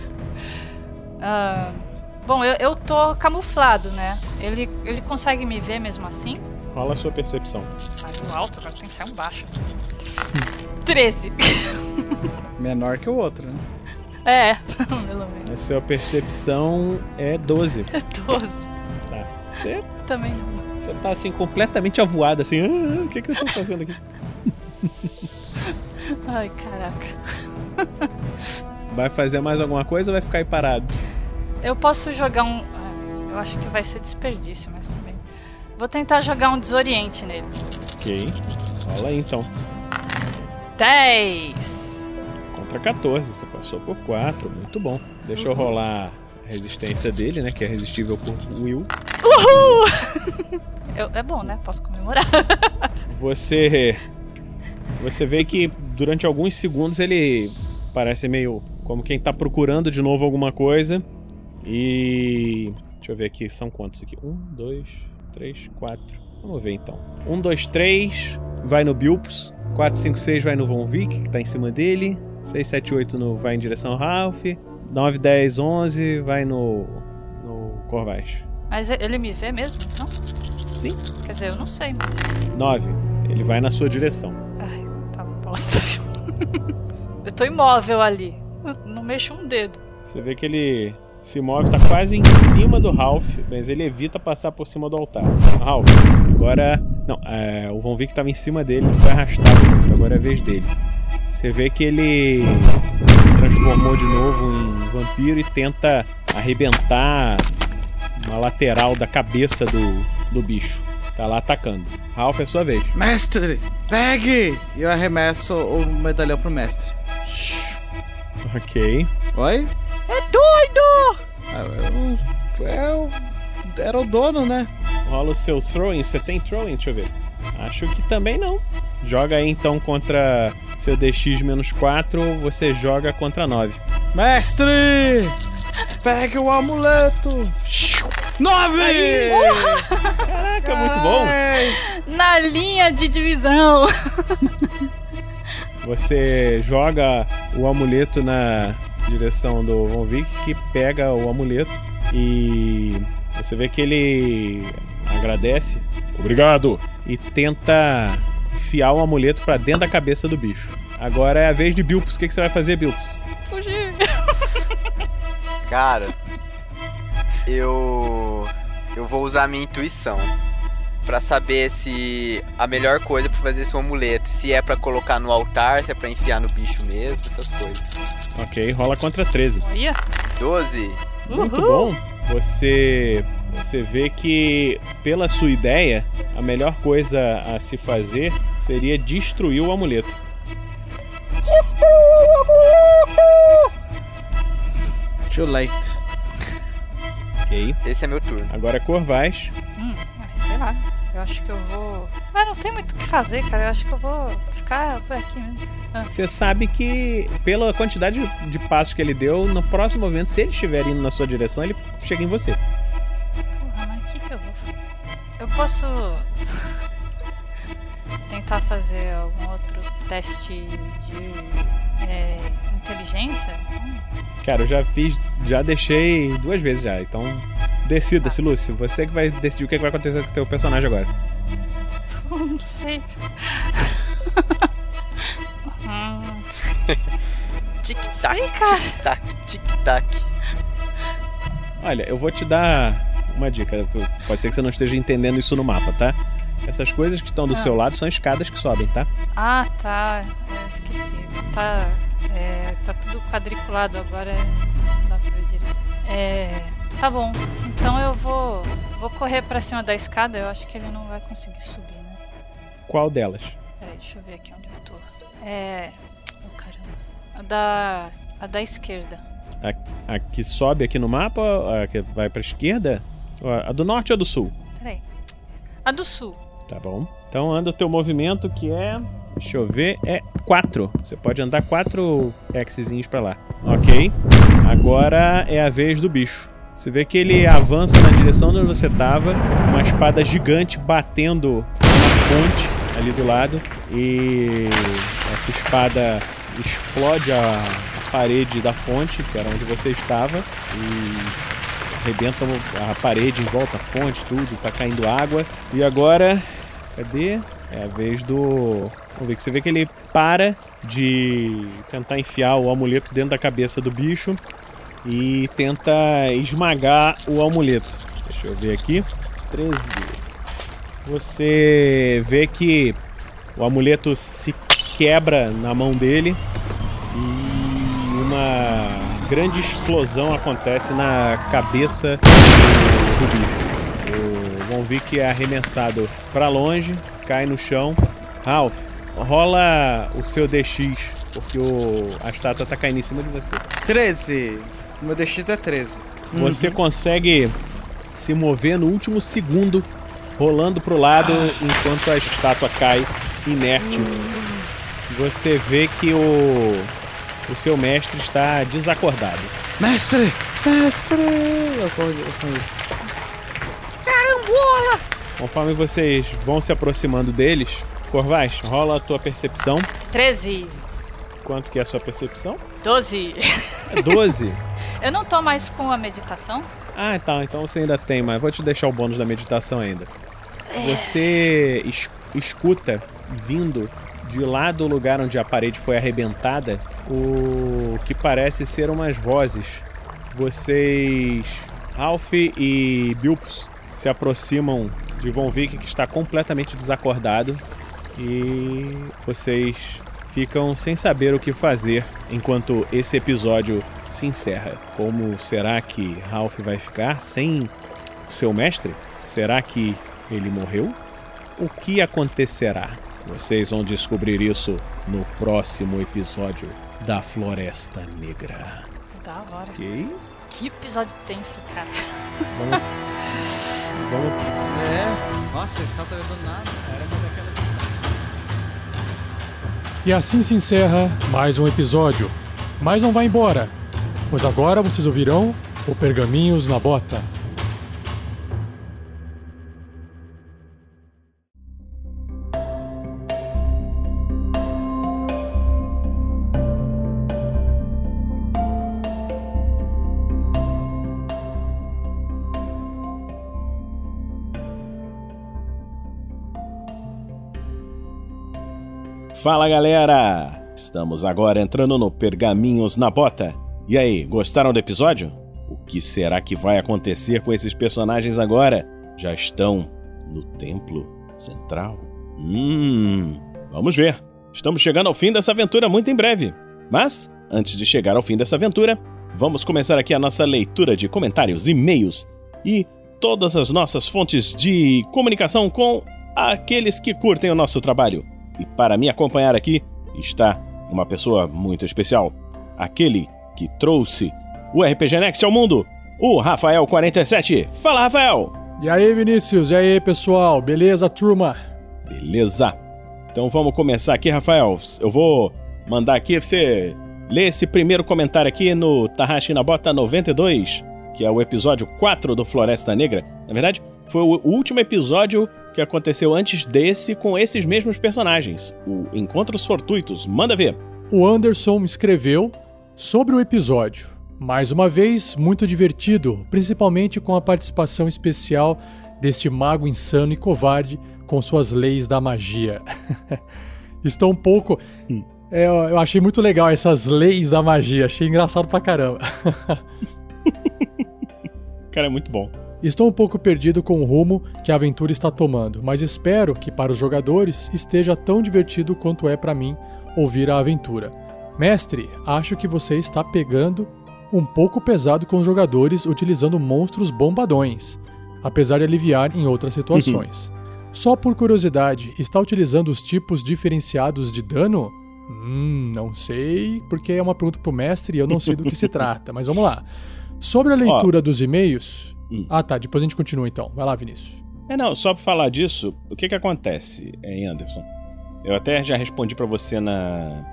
Ah, bom, eu, eu tô camuflado, né? Ele, ele consegue me ver mesmo assim? Rola a sua percepção. Saiu alto, agora tem que sair um baixo. 13. menor que o outro, né? É, pelo menos. A sua percepção é 12. É 12. Tá. Você, Também não. você tá assim, completamente avoado, assim. "Ah, o que, que eu tô fazendo aqui? Ai, caraca. Vai fazer mais alguma coisa ou vai ficar aí parado? Eu posso jogar um. ah, Eu acho que vai ser desperdício, mas bem. Vou tentar jogar um desoriente nele. Ok. Rola aí então. 10! Contra 14, você passou por 4, muito bom. Deixa eu rolar a resistência dele, né? Que é resistível por Will. Uhul! Eu- é bom, né? Posso comemorar. Você. Você vê que durante alguns segundos ele parece meio como quem tá procurando de novo alguma coisa. E. Deixa eu ver aqui, são quantos aqui? Um, dois, três, quatro. Vamos ver então. Um, dois, três, vai no Bilpus. 4, 5, 6 vai no Von Vick, que tá em cima dele. 6, 7, 8 no, vai em direção ao Ralph. 9, 10, 11 vai no. no Corvais. Mas ele me vê mesmo, então? Sim. Quer dizer, eu não sei, mas. 9, ele vai na sua direção. Ai, tá bosta. eu tô imóvel ali. Eu não mexo um dedo. Você vê que ele se move, tá quase em cima do Ralph, mas ele evita passar por cima do altar. Ralph, agora. Não, é, o Von Vick tava em cima dele, ele foi arrastado muito, agora é a vez dele. Você vê que ele se transformou de novo em vampiro e tenta arrebentar uma lateral da cabeça do, do bicho. Tá lá atacando. Ralph, é sua vez. Mestre, pegue! E eu arremesso o medalhão pro mestre. Ok. Oi? É doido! Ah, Eu, eu, era o dono, né? Rola o seu throwing. Você tem throwing? Deixa eu ver. Acho que também não. Joga aí então contra seu DX menos 4. Você joga contra 9. Mestre! Pegue o amuleto! Nove! Caraca, muito bom. Na linha de divisão. Você joga o amuleto na direção do Von Vick, que pega o amuleto e você vê que ele agradece Obrigado. e tenta enfiar o amuleto pra dentro da cabeça do bicho. Agora é a vez de Bilpus. O que, que você vai fazer, Bilpus? Fugir. Cara, eu. Eu vou usar a minha intuição. Pra saber se a melhor coisa pra fazer esse amuleto, se é pra colocar no altar, se é pra enfiar no bicho mesmo, essas coisas. Ok, rola contra 13. Olha. 12. Muito bom. Você você vê que pela sua ideia, a melhor coisa a se fazer seria destruir o amuleto. Destrua o amuleto! Too late. Ok. Esse é meu turno. Agora é Corvais. Hum, sei lá. Eu acho que eu vou. Mas não tem muito o que fazer, cara. Eu acho que eu vou ficar por aqui mesmo. Ah. Você sabe que, pela quantidade de passos que ele deu, no próximo movimento, se ele estiver indo na sua direção, ele chega em você. Porra, mas o que, que eu vou fazer? Eu posso. tentar fazer algum outro teste de. é, inteligência? Cara, eu já fiz, já deixei duas vezes já, então decida-se, Lúcio. Você que vai decidir o que vai acontecer com o teu personagem agora. não sei. Hum, Tic-tac, tic-tac, tic-tac. Olha, eu vou te dar uma dica. Pode ser que você não esteja entendendo isso no mapa, tá? Essas coisas que estão do Ah. seu lado são escadas que sobem, tá? Ah, tá. Eu esqueci. Tá. É, tá tudo quadriculado agora. Não dá pra ver direito. É. Tá bom. Então eu vou. Vou correr pra cima da escada. Eu acho que ele não vai conseguir subir, né? Qual delas? Peraí, deixa eu ver aqui onde eu tô. É. Oh, caramba. A da. A da esquerda. A, a que sobe aqui no mapa, a que vai pra esquerda? A do norte ou a do sul? Peraí. A do sul. Tá bom. Então anda o teu movimento que é. Deixa eu ver, é 4. Você pode andar 4 Xzinhos pra lá. Ok. Agora é a vez do bicho. Você vê que ele avança na direção de onde você tava, uma espada gigante batendo na fonte ali do lado. E essa espada explode a, a parede da fonte, que era onde você estava, e arrebenta a parede em volta, a fonte, tudo, tá caindo água. E agora, cadê? É a vez do. Vamos ver que você vê que ele para de tentar enfiar o amuleto dentro da cabeça do bicho e tenta esmagar o amuleto. Deixa eu ver aqui. 13. Você vê que o amuleto se quebra na mão dele e uma grande explosão acontece na cabeça do bicho. Vick é arremessado para longe, cai no chão. Ralph, rola o seu DX, porque o, a estátua tá caindo em cima de você. 13. Meu DX é 13. Você consegue se mover no último segundo, rolando pro lado enquanto a estátua cai inerte. Você vê que o, o seu mestre está desacordado. Mestre! Mestre! Eu acordo- eu Conforme vocês vão se aproximando deles, Corvais, rola a tua percepção. 13. Quanto que é a sua percepção? 12. É 12. Eu não tô mais com a meditação. Ah, tá. Então você ainda tem, mas vou te deixar o bônus da meditação ainda. Você es- escuta vindo de lá do lugar onde a parede foi arrebentada o que parece ser umas vozes. Vocês, Ralph e Bilpus, se aproximam de Von Vick que está completamente desacordado e vocês ficam sem saber o que fazer enquanto esse episódio se encerra. Como será que Ralph vai ficar sem o seu mestre? Será que ele morreu? O que acontecerá? Vocês vão descobrir isso no próximo episódio da Floresta Negra. Da hora. Ok? Que episódio tenso, cara. Vamos. Vamos. É. Nossa, esse tá do nada. E assim se encerra mais um episódio. Mas não vá embora, pois agora vocês ouvirão o Pergaminhos na Bota. Fala galera! Estamos agora entrando no Pergaminhos na Bota. E aí, gostaram do episódio? O que será que vai acontecer com esses personagens agora? Já estão no Templo Central? Hum, vamos ver. Estamos chegando ao fim dessa aventura muito em breve. Mas, antes de chegar ao fim dessa aventura, vamos começar aqui a nossa leitura de comentários, e-mails e todas as nossas fontes de comunicação com aqueles que curtem o nosso trabalho. E para me acompanhar aqui está uma pessoa muito especial. Aquele que trouxe o RPG Next ao mundo, o Rafael47. Fala, Rafael! E aí, Vinícius? E aí, pessoal? Beleza, turma? Beleza. Então vamos começar aqui, Rafael. Eu vou mandar aqui você ler esse primeiro comentário aqui no Tahashi Nabota 92, que é o episódio 4 do Floresta Negra. Na verdade, foi o último episódio que aconteceu antes desse com esses mesmos personagens, o Encontros Fortuitos. Manda ver. O Anderson escreveu sobre o episódio. Mais uma vez, muito divertido, principalmente com a participação especial deste mago insano e covarde com suas leis da magia. Estou um pouco. Hum. É, eu achei muito legal essas leis da magia, achei engraçado pra caramba. Cara, é muito bom. Estou um pouco perdido com o rumo que a aventura está tomando, mas espero que para os jogadores esteja tão divertido quanto é para mim ouvir a aventura. Mestre, acho que você está pegando um pouco pesado com os jogadores utilizando monstros bombadões, apesar de aliviar em outras situações. Uhum. Só por curiosidade, está utilizando os tipos diferenciados de dano? Hum, não sei, porque é uma pergunta pro mestre e eu não sei do que se trata, mas vamos lá. Sobre a leitura Ó, dos e-mails. Hum. Ah, tá, depois a gente continua então. Vai lá, Vinícius. É, não, só pra falar disso, o que que acontece, hein, Anderson? Eu até já respondi para você na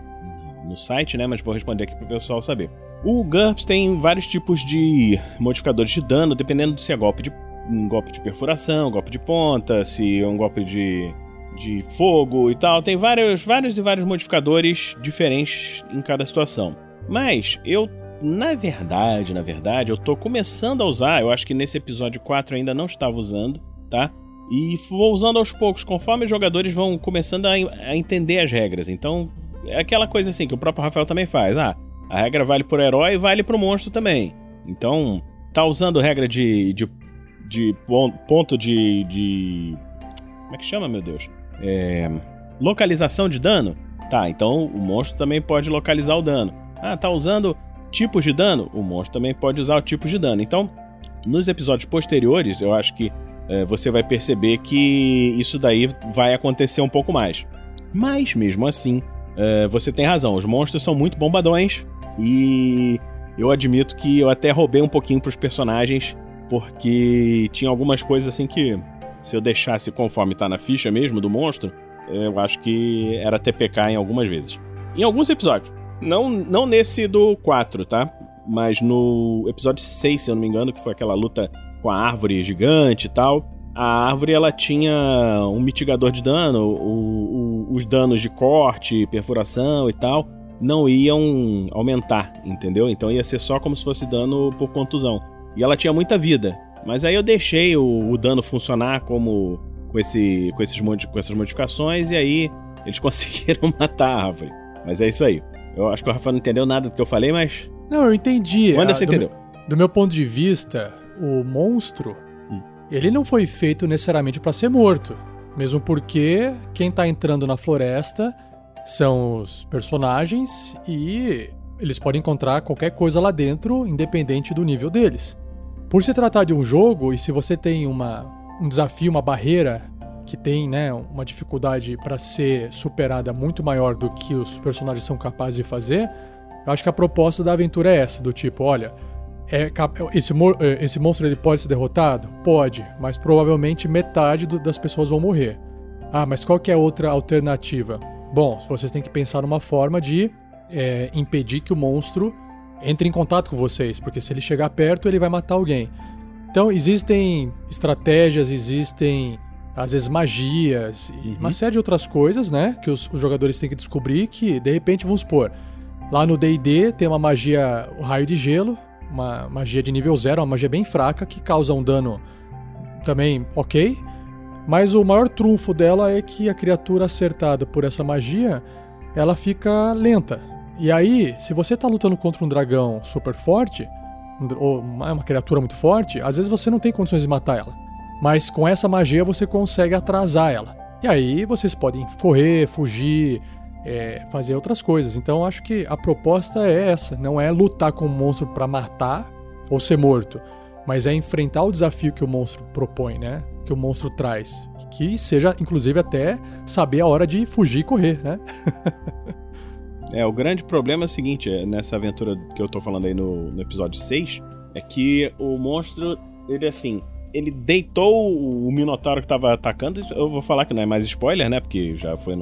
no site, né, mas vou responder aqui pro pessoal saber. O GURPS tem vários tipos de modificadores de dano, dependendo se é golpe de um golpe de perfuração, um golpe de ponta, se é um golpe de, de fogo e tal. Tem vários, vários e vários modificadores diferentes em cada situação. Mas eu, na verdade, na verdade, eu tô começando a usar, eu acho que nesse episódio 4 ainda não estava usando, tá? E vou usando aos poucos, conforme os jogadores vão começando a, a entender as regras. Então, é aquela coisa assim que o próprio Rafael também faz. Ah, a regra vale pro herói e vale pro monstro também. Então, tá usando regra de, de de ponto de, de. Como é que chama, meu Deus? É, localização de dano? Tá, então o monstro também pode localizar o dano. Ah, tá usando tipos de dano? O monstro também pode usar o tipo de dano. Então, nos episódios posteriores, eu acho que é, você vai perceber que isso daí vai acontecer um pouco mais. Mas, mesmo assim, é, você tem razão. Os monstros são muito bombadões e eu admito que eu até roubei um pouquinho pros personagens porque tinha algumas coisas assim que, se eu deixasse conforme tá na ficha mesmo do monstro, eu acho que era TPK em algumas vezes. Em alguns episódios. Não, não nesse do 4, tá? Mas no episódio 6, se eu não me engano, que foi aquela luta com a árvore gigante e tal. A árvore ela tinha um mitigador de dano, o, o, os danos de corte, perfuração e tal não iam aumentar, entendeu? Então ia ser só como se fosse dano por contusão. E ela tinha muita vida. Mas aí eu deixei o, o dano funcionar como com, esse, com, esses, com essas modificações, e aí eles conseguiram matar a árvore. Mas é isso aí. Eu acho que o Rafa não entendeu nada do que eu falei, mas. Não, eu entendi. Quando ah, você entendeu? Do, do meu ponto de vista, o monstro, hum. ele não foi feito necessariamente para ser morto. Mesmo porque quem tá entrando na floresta são os personagens e eles podem encontrar qualquer coisa lá dentro, independente do nível deles. Por se tratar de um jogo, e se você tem uma, um desafio, uma barreira que tem né, uma dificuldade para ser superada muito maior do que os personagens são capazes de fazer, eu acho que a proposta da aventura é essa, do tipo, olha, é, esse, é, esse monstro ele pode ser derrotado? Pode, mas provavelmente metade do, das pessoas vão morrer. Ah, mas qual que é a outra alternativa? Bom, vocês têm que pensar numa forma de é, impedir que o monstro entre em contato com vocês, porque se ele chegar perto, ele vai matar alguém. Então, existem estratégias, existem às vezes magias e uhum. uma série de outras coisas, né? Que os, os, jogadores têm que descobrir que, de repente, vamos supor, lá no DD tem uma magia, o raio de gelo, uma magia de nível zero, uma magia bem fraca que causa um dano também ok. Mas o maior trunfo dela é que a criatura acertada por essa magia, ela fica lenta. E aí, se você tá lutando contra um dragão super forte, ou uma criatura muito forte, às vezes você não tem condições de matar ela. Mas com essa magia você consegue atrasar ela. E aí vocês podem correr, fugir, é, fazer outras coisas. Então acho que a proposta é essa, não é lutar com o monstro para matar ou ser morto, mas é enfrentar o desafio que o monstro propõe, né? Que o monstro traz, que seja inclusive até saber a hora de fugir e correr, né? é, o grande problema é o seguinte, é, nessa aventura que eu tô falando aí no, no episódio 6, é que o monstro, ele assim, ele deitou o Minotauro que tava atacando. Eu vou falar que não é mais spoiler, né? Porque já foi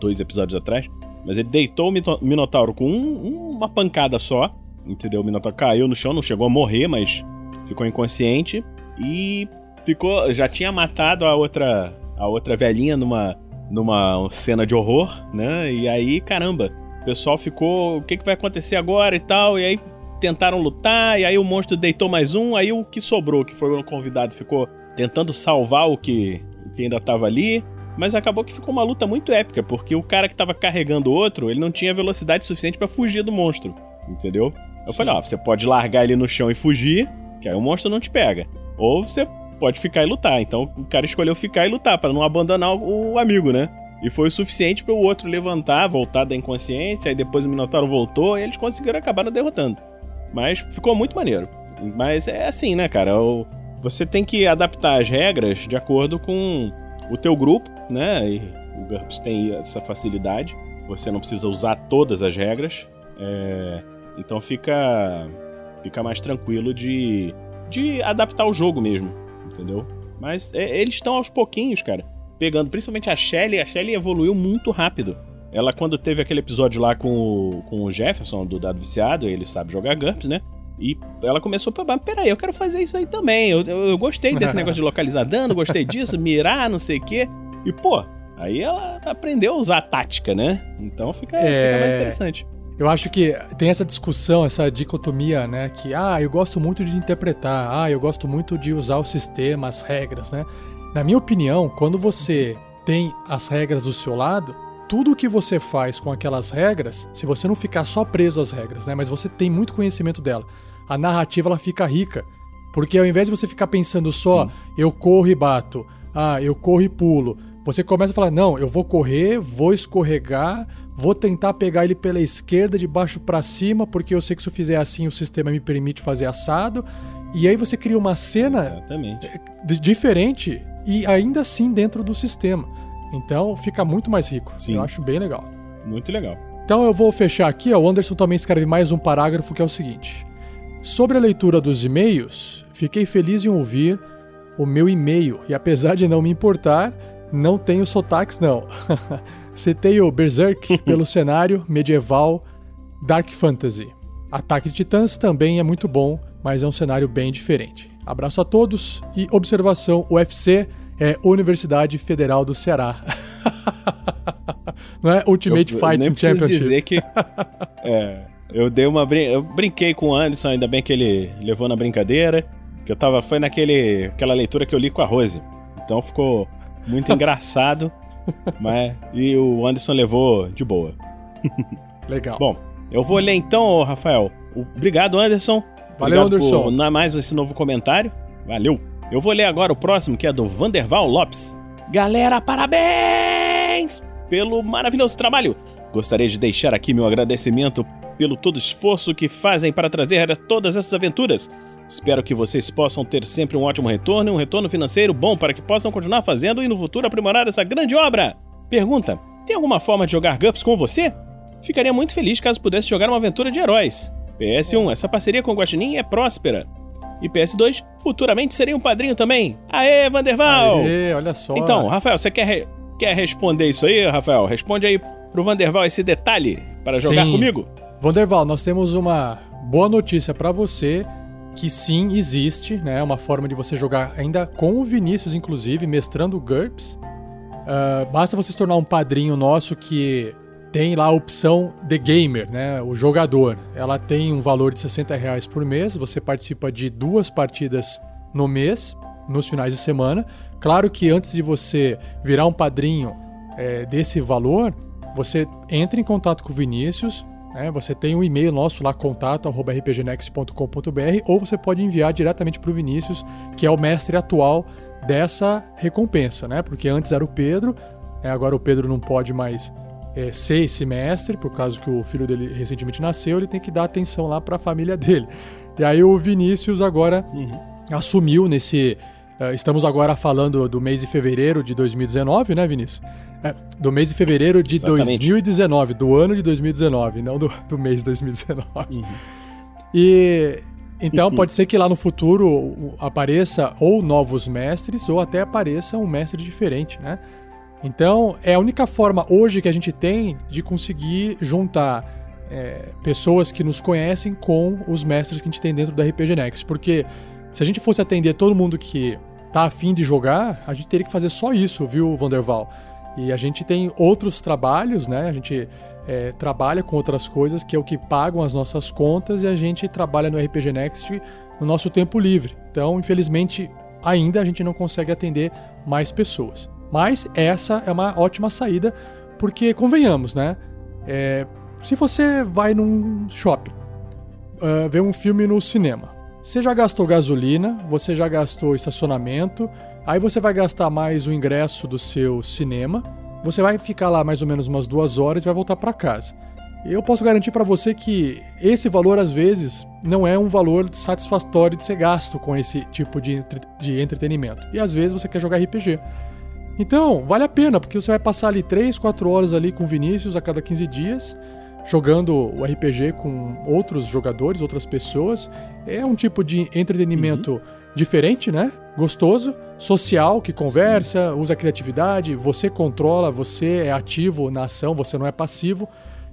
dois episódios atrás. Mas ele deitou o Minotauro com um, uma pancada só. Entendeu? O Minotauro caiu no chão, não chegou a morrer, mas ficou inconsciente. E ficou. Já tinha matado a outra. A outra velhinha numa. numa cena de horror, né? E aí, caramba, o pessoal ficou. O que, que vai acontecer agora e tal? E aí tentaram lutar, e aí o monstro deitou mais um, aí o que sobrou, que foi o convidado, ficou tentando salvar o que, o que ainda tava ali. Mas acabou que ficou uma luta muito épica, porque o cara que tava carregando o outro, ele não tinha velocidade suficiente para fugir do monstro, entendeu? Eu Sim. falei, ó, você pode largar ele no chão e fugir, que aí o monstro não te pega. Ou você pode ficar e lutar. Então o cara escolheu ficar e lutar, para não abandonar o amigo, né? E foi o suficiente para o outro levantar, voltar da inconsciência, aí depois o Minotauro voltou e eles conseguiram acabar derrotando. Mas ficou muito maneiro. Mas é assim, né, cara? Você tem que adaptar as regras de acordo com o teu grupo, né? E o GURPS tem essa facilidade. Você não precisa usar todas as regras. É... Então fica fica mais tranquilo de, de adaptar o jogo mesmo, entendeu? Mas é, eles estão aos pouquinhos, cara, pegando principalmente a Shelly. A Shelly evoluiu muito rápido. Ela, quando teve aquele episódio lá com o, com o Jefferson, do Dado Viciado, ele sabe jogar GURPS, né? E ela começou a peraí, eu quero fazer isso aí também. Eu, eu, eu gostei desse negócio de localizar dano, gostei disso, mirar, não sei o quê. E, pô, aí ela aprendeu a usar a tática, né? Então fica, é... fica mais interessante. Eu acho que tem essa discussão, essa dicotomia, né? Que, ah, eu gosto muito de interpretar, ah, eu gosto muito de usar o sistema, as regras, né? Na minha opinião, quando você tem as regras do seu lado, tudo o que você faz com aquelas regras, se você não ficar só preso às regras, né, mas você tem muito conhecimento dela, a narrativa ela fica rica. Porque ao invés de você ficar pensando só, Sim. eu corro e bato, ah, eu corro e pulo, você começa a falar, não, eu vou correr, vou escorregar, vou tentar pegar ele pela esquerda de baixo para cima, porque eu sei que se eu fizer assim o sistema me permite fazer assado. E aí você cria uma cena Exatamente. diferente e ainda assim dentro do sistema. Então fica muito mais rico. Sim. Eu acho bem legal. Muito legal. Então eu vou fechar aqui. O Anderson também escreve mais um parágrafo que é o seguinte: Sobre a leitura dos e-mails, fiquei feliz em ouvir o meu e-mail e apesar de não me importar, não tenho sotaques não. Citei o Berserk pelo cenário medieval Dark Fantasy. Ataque de Titãs também é muito bom, mas é um cenário bem diferente. Abraço a todos e observação: UFC é Universidade Federal do Ceará. Não é Ultimate eu, Fighting eu Championship. dizer que é, eu dei uma brin eu brinquei com o Anderson, ainda bem que ele levou na brincadeira, que eu tava foi naquele aquela leitura que eu li com a Rose. Então ficou muito engraçado, mas e o Anderson levou de boa. Legal. Bom, eu vou ler então, Rafael. Obrigado, Anderson. Valeu, Obrigado Anderson. Por mais esse novo comentário. Valeu. Eu vou ler agora o próximo, que é do Vanderval Lopes. Galera, parabéns pelo maravilhoso trabalho! Gostaria de deixar aqui meu agradecimento pelo todo esforço que fazem para trazer todas essas aventuras. Espero que vocês possam ter sempre um ótimo retorno e um retorno financeiro bom para que possam continuar fazendo e no futuro aprimorar essa grande obra. Pergunta: tem alguma forma de jogar GUPS com você? Ficaria muito feliz caso pudesse jogar uma aventura de heróis. PS1, essa parceria com o Guaxinim é próspera. E PS2, futuramente seria um padrinho também. Aê, Vanderval! Aê, olha só. Então, Rafael, você quer, re quer responder isso aí, Rafael? Responde aí pro Vanderval esse detalhe para jogar sim. comigo. Vanderval, nós temos uma boa notícia para você que sim existe, né? Uma forma de você jogar ainda com o Vinícius, inclusive, mestrando GURPS. Uh, basta você se tornar um padrinho nosso que tem lá a opção The Gamer, né? O jogador. Ela tem um valor de 60 reais por mês. Você participa de duas partidas no mês, nos finais de semana. Claro que antes de você virar um padrinho é, desse valor, você entra em contato com o Vinícius, né? você tem o um e-mail nosso lá, contato.rpgnext.com.br, ou você pode enviar diretamente para o Vinícius, que é o mestre atual dessa recompensa, né? Porque antes era o Pedro, é, agora o Pedro não pode mais é, ser esse mestre, por causa que o filho dele recentemente nasceu, ele tem que dar atenção lá para a família dele. E aí o Vinícius agora uhum. assumiu nesse. Uh, estamos agora falando do mês de fevereiro de 2019, né, Vinícius? É, do mês de fevereiro de Exatamente. 2019, do ano de 2019, não do, do mês de 2019. Uhum. E então pode ser que lá no futuro apareça ou novos mestres ou até apareça um mestre diferente, né? Então é a única forma hoje que a gente tem de conseguir juntar é, pessoas que nos conhecem com os mestres que a gente tem dentro da RPG Next, porque se a gente fosse atender todo mundo que tá afim de jogar, a gente teria que fazer só isso, viu, Vanderval? E a gente tem outros trabalhos, né? A gente é, trabalha com outras coisas que é o que pagam as nossas contas e a gente trabalha no RPG Next no nosso tempo livre. Então, infelizmente, ainda a gente não consegue atender mais pessoas. Mas essa é uma ótima saída, porque convenhamos, né? É, se você vai num shopping, uh, ver um filme no cinema, você já gastou gasolina, você já gastou estacionamento, aí você vai gastar mais o ingresso do seu cinema você vai ficar lá mais ou menos umas duas horas e vai voltar para casa. Eu posso garantir para você que esse valor, às vezes, não é um valor satisfatório de ser gasto com esse tipo de, entre de entretenimento. E às vezes você quer jogar RPG. Então, vale a pena, porque você vai passar ali 3, 4 horas ali com Vinícius a cada 15 dias, jogando o RPG com outros jogadores, outras pessoas. É um tipo de entretenimento uhum. diferente, né? Gostoso social que conversa, Sim. usa criatividade, você controla, você é ativo na ação, você não é passivo.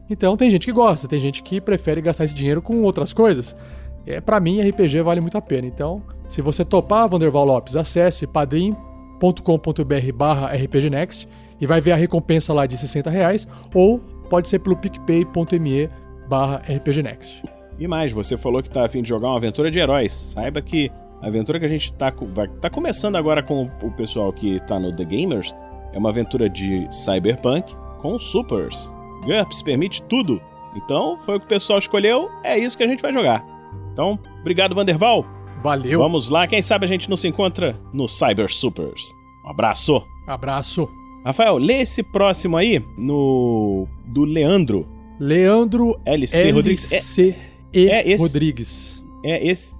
Então tem gente que gosta, tem gente que prefere gastar esse dinheiro com outras coisas. É, para mim, RPG vale muito a pena. Então, se você topar, Vanderval Lopes, acesse padrim.com.br barra rpgnext e vai ver a recompensa lá de 60 reais, ou pode ser pelo picpay.me barra rpgnext. E mais, você falou que tá afim de jogar uma aventura de heróis. Saiba que a aventura que a gente tá, vai, tá começando agora com o pessoal que tá no The Gamers é uma aventura de cyberpunk com supers. GURPS permite tudo. Então, foi o que o pessoal escolheu, é isso que a gente vai jogar. Então, obrigado, Vanderval. Valeu. Vamos lá, quem sabe a gente não se encontra no Cyber Supers. Um abraço. Abraço. Rafael, lê esse próximo aí no do Leandro. Leandro LC, LC Rodrigues. É, e é esse, Rodrigues. É esse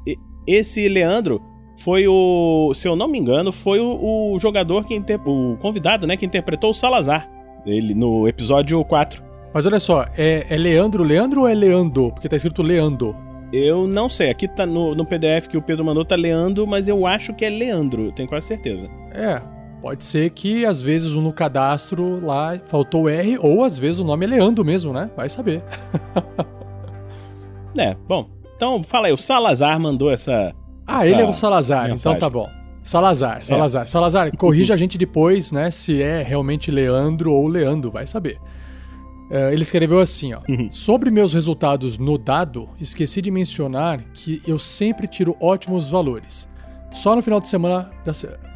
esse Leandro foi o, se eu não me engano, foi o, o jogador que inter, o convidado, né, que interpretou o Salazar, ele no episódio 4. Mas olha só, é, é Leandro Leandro ou é Leandro? Porque tá escrito Leandro. Eu não sei, aqui tá no, no PDF que o Pedro mandou tá Leandro, mas eu acho que é Leandro, tenho quase certeza. É, pode ser que às vezes no cadastro lá faltou R, ou às vezes o nome é Leandro mesmo, né? Vai saber. é, bom, então, fala aí, o Salazar mandou essa. Ah, essa ele é o Salazar, mensagem. então tá bom. Salazar, Salazar. É. Salazar, corrija a gente depois, né, se é realmente Leandro ou Leandro, vai saber. Uh, ele escreveu assim, ó. Uhum. Sobre meus resultados no dado, esqueci de mencionar que eu sempre tiro ótimos valores. Só no final de semana,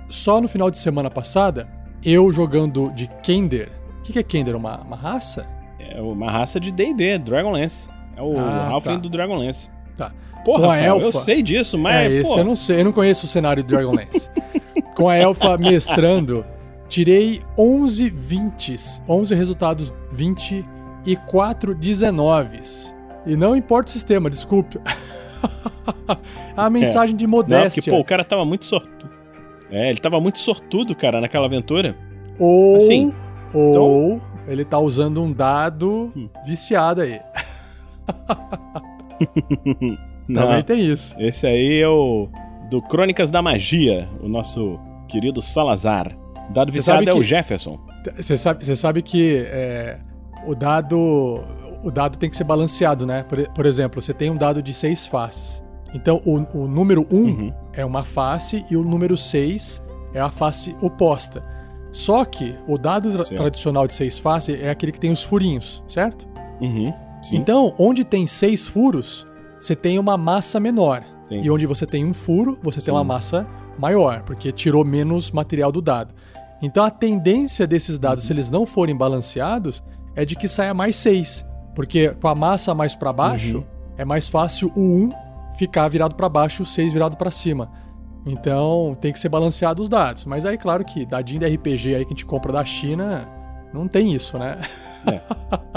só no final de semana passada, eu jogando de Kender. O que, que é Kender? Uma, uma raça? É uma raça de D&D, Dragonlance. É o ah, Halfling tá. do Dragonlance. Tá. Porra, com a Rafael, elfa, eu sei disso, mas. É, esse eu não sei, eu não conheço o cenário de Dragonlance. com a elfa mestrando, tirei 11 20, 11 resultados 20 e 4 19. E não importa o sistema, desculpe. a mensagem é. de modéstia. Não, porque, pô, o cara tava muito sortudo. É, ele tava muito sortudo, cara, naquela aventura. Ou. Assim, ou então... ele tá usando um dado hum. viciado aí. Também tem isso. Esse aí é o do Crônicas da Magia, o nosso querido Salazar. Dado viciado é que, o Jefferson. Você sabe, sabe que é, o dado o dado tem que ser balanceado, né? Por, por exemplo, você tem um dado de seis faces. Então, o, o número um uhum. é uma face e o número seis é a face oposta. Só que o dado tra tradicional de seis faces é aquele que tem os furinhos, certo? Uhum. Então, onde tem seis furos, você tem uma massa menor. Sim. E onde você tem um furo, você Sim. tem uma massa maior, porque tirou menos material do dado. Então a tendência desses dados, se eles não forem balanceados, é de que saia mais 6. Porque com a massa mais para baixo, uhum. é mais fácil o 1 ficar virado para baixo e o 6 virado para cima. Então tem que ser balanceado os dados. Mas aí, claro que dadinho de RPG aí que a gente compra da China, não tem isso, né? É.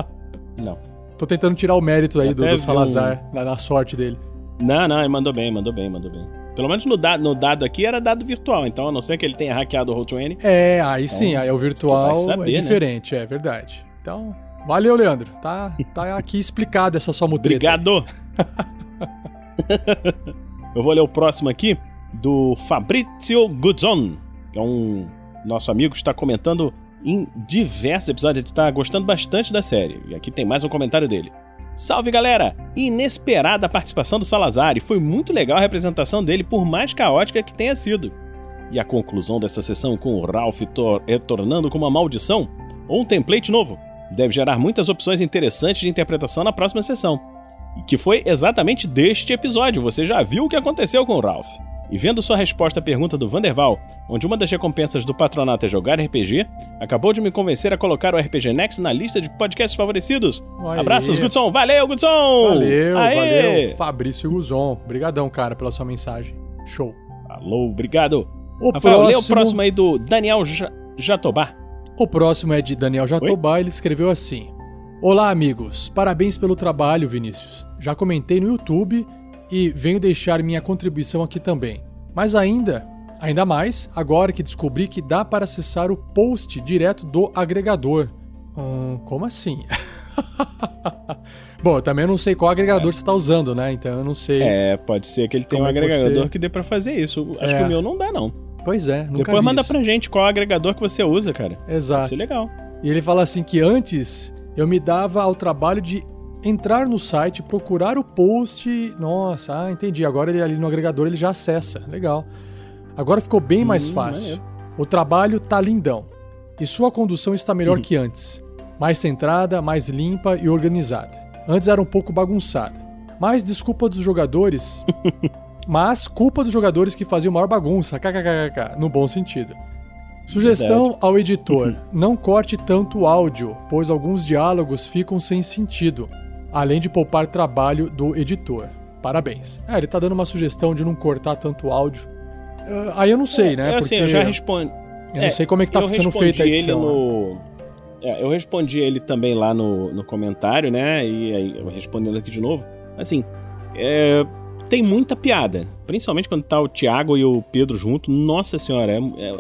Não. Tô tentando tirar o mérito aí do, do, Salazar um... na, na sorte dele. Não, não, ele mandou bem, mandou bem, mandou bem. Pelo menos no dado, no dado aqui era dado virtual, então a não ser que ele tenha hackeado o Roll20. É, aí então, sim, aí o virtual saber, é né? diferente, né? é verdade. Então, valeu, Leandro. Tá, tá aqui explicado essa sua mutreta. Obrigado! Eu vou ler o próximo aqui, do Fabrizio Guzon, que é um nosso amigo que está comentando em diversos episódios, ele está gostando bastante da série. E aqui tem mais um comentário dele. Salve galera! Inesperada a participação do Salazar e foi muito legal a representação dele, por mais caótica que tenha sido. E a conclusão dessa sessão com o Ralph retornando com uma maldição ou um template novo deve gerar muitas opções interessantes de interpretação na próxima sessão. E que foi exatamente deste episódio, você já viu o que aconteceu com o Ralph. E vendo sua resposta à pergunta do Vanderval, onde uma das recompensas do patronato é jogar RPG, acabou de me convencer a colocar o RPG Next na lista de podcasts favorecidos. Aê. Abraços, Gudson! Valeu, Gudson! Valeu, Aê. valeu, Fabrício Guzon. Obrigadão, cara, pela sua mensagem. Show. Falou, obrigado. O Rafael, próximo... o próximo aí do Daniel J Jatobá. O próximo é de Daniel Jatobá, Oi? ele escreveu assim... Olá, amigos. Parabéns pelo trabalho, Vinícius. Já comentei no YouTube e venho deixar minha contribuição aqui também. Mas ainda, ainda mais, agora que descobri que dá para acessar o post direto do agregador. Hum, como assim? Bom, eu também não sei qual agregador é. você está usando, né? Então eu não sei. É, pode ser que ele tenha um agregador você... que dê para fazer isso. Acho é. que o meu não dá, não. Pois é, nunca Depois manda isso. pra gente qual agregador que você usa, cara. Exato. Isso é legal. E ele fala assim que antes eu me dava ao trabalho de entrar no site, procurar o post. Nossa, ah, entendi. Agora ele ali no agregador ele já acessa. Legal. Agora ficou bem mais hum, fácil. O trabalho tá lindão. E sua condução está melhor hum. que antes. Mais centrada, mais limpa e organizada. Antes era um pouco bagunçada. Mas desculpa dos jogadores. mas culpa dos jogadores que faziam maior bagunça, kkkk, no bom sentido. Sugestão Verdade. ao editor: não corte tanto o áudio, pois alguns diálogos ficam sem sentido além de poupar trabalho do editor. Parabéns. É, ele tá dando uma sugestão de não cortar tanto áudio. Uh, aí eu não sei, é, né? É, assim, eu já respondi. Eu não sei como é que tá sendo feita a edição. Ele no... É, eu respondi ele também lá no, no comentário, né? E aí, eu respondendo aqui de novo. Assim, é, tem muita piada. Principalmente quando tá o Thiago e o Pedro junto. Nossa senhora, é, é,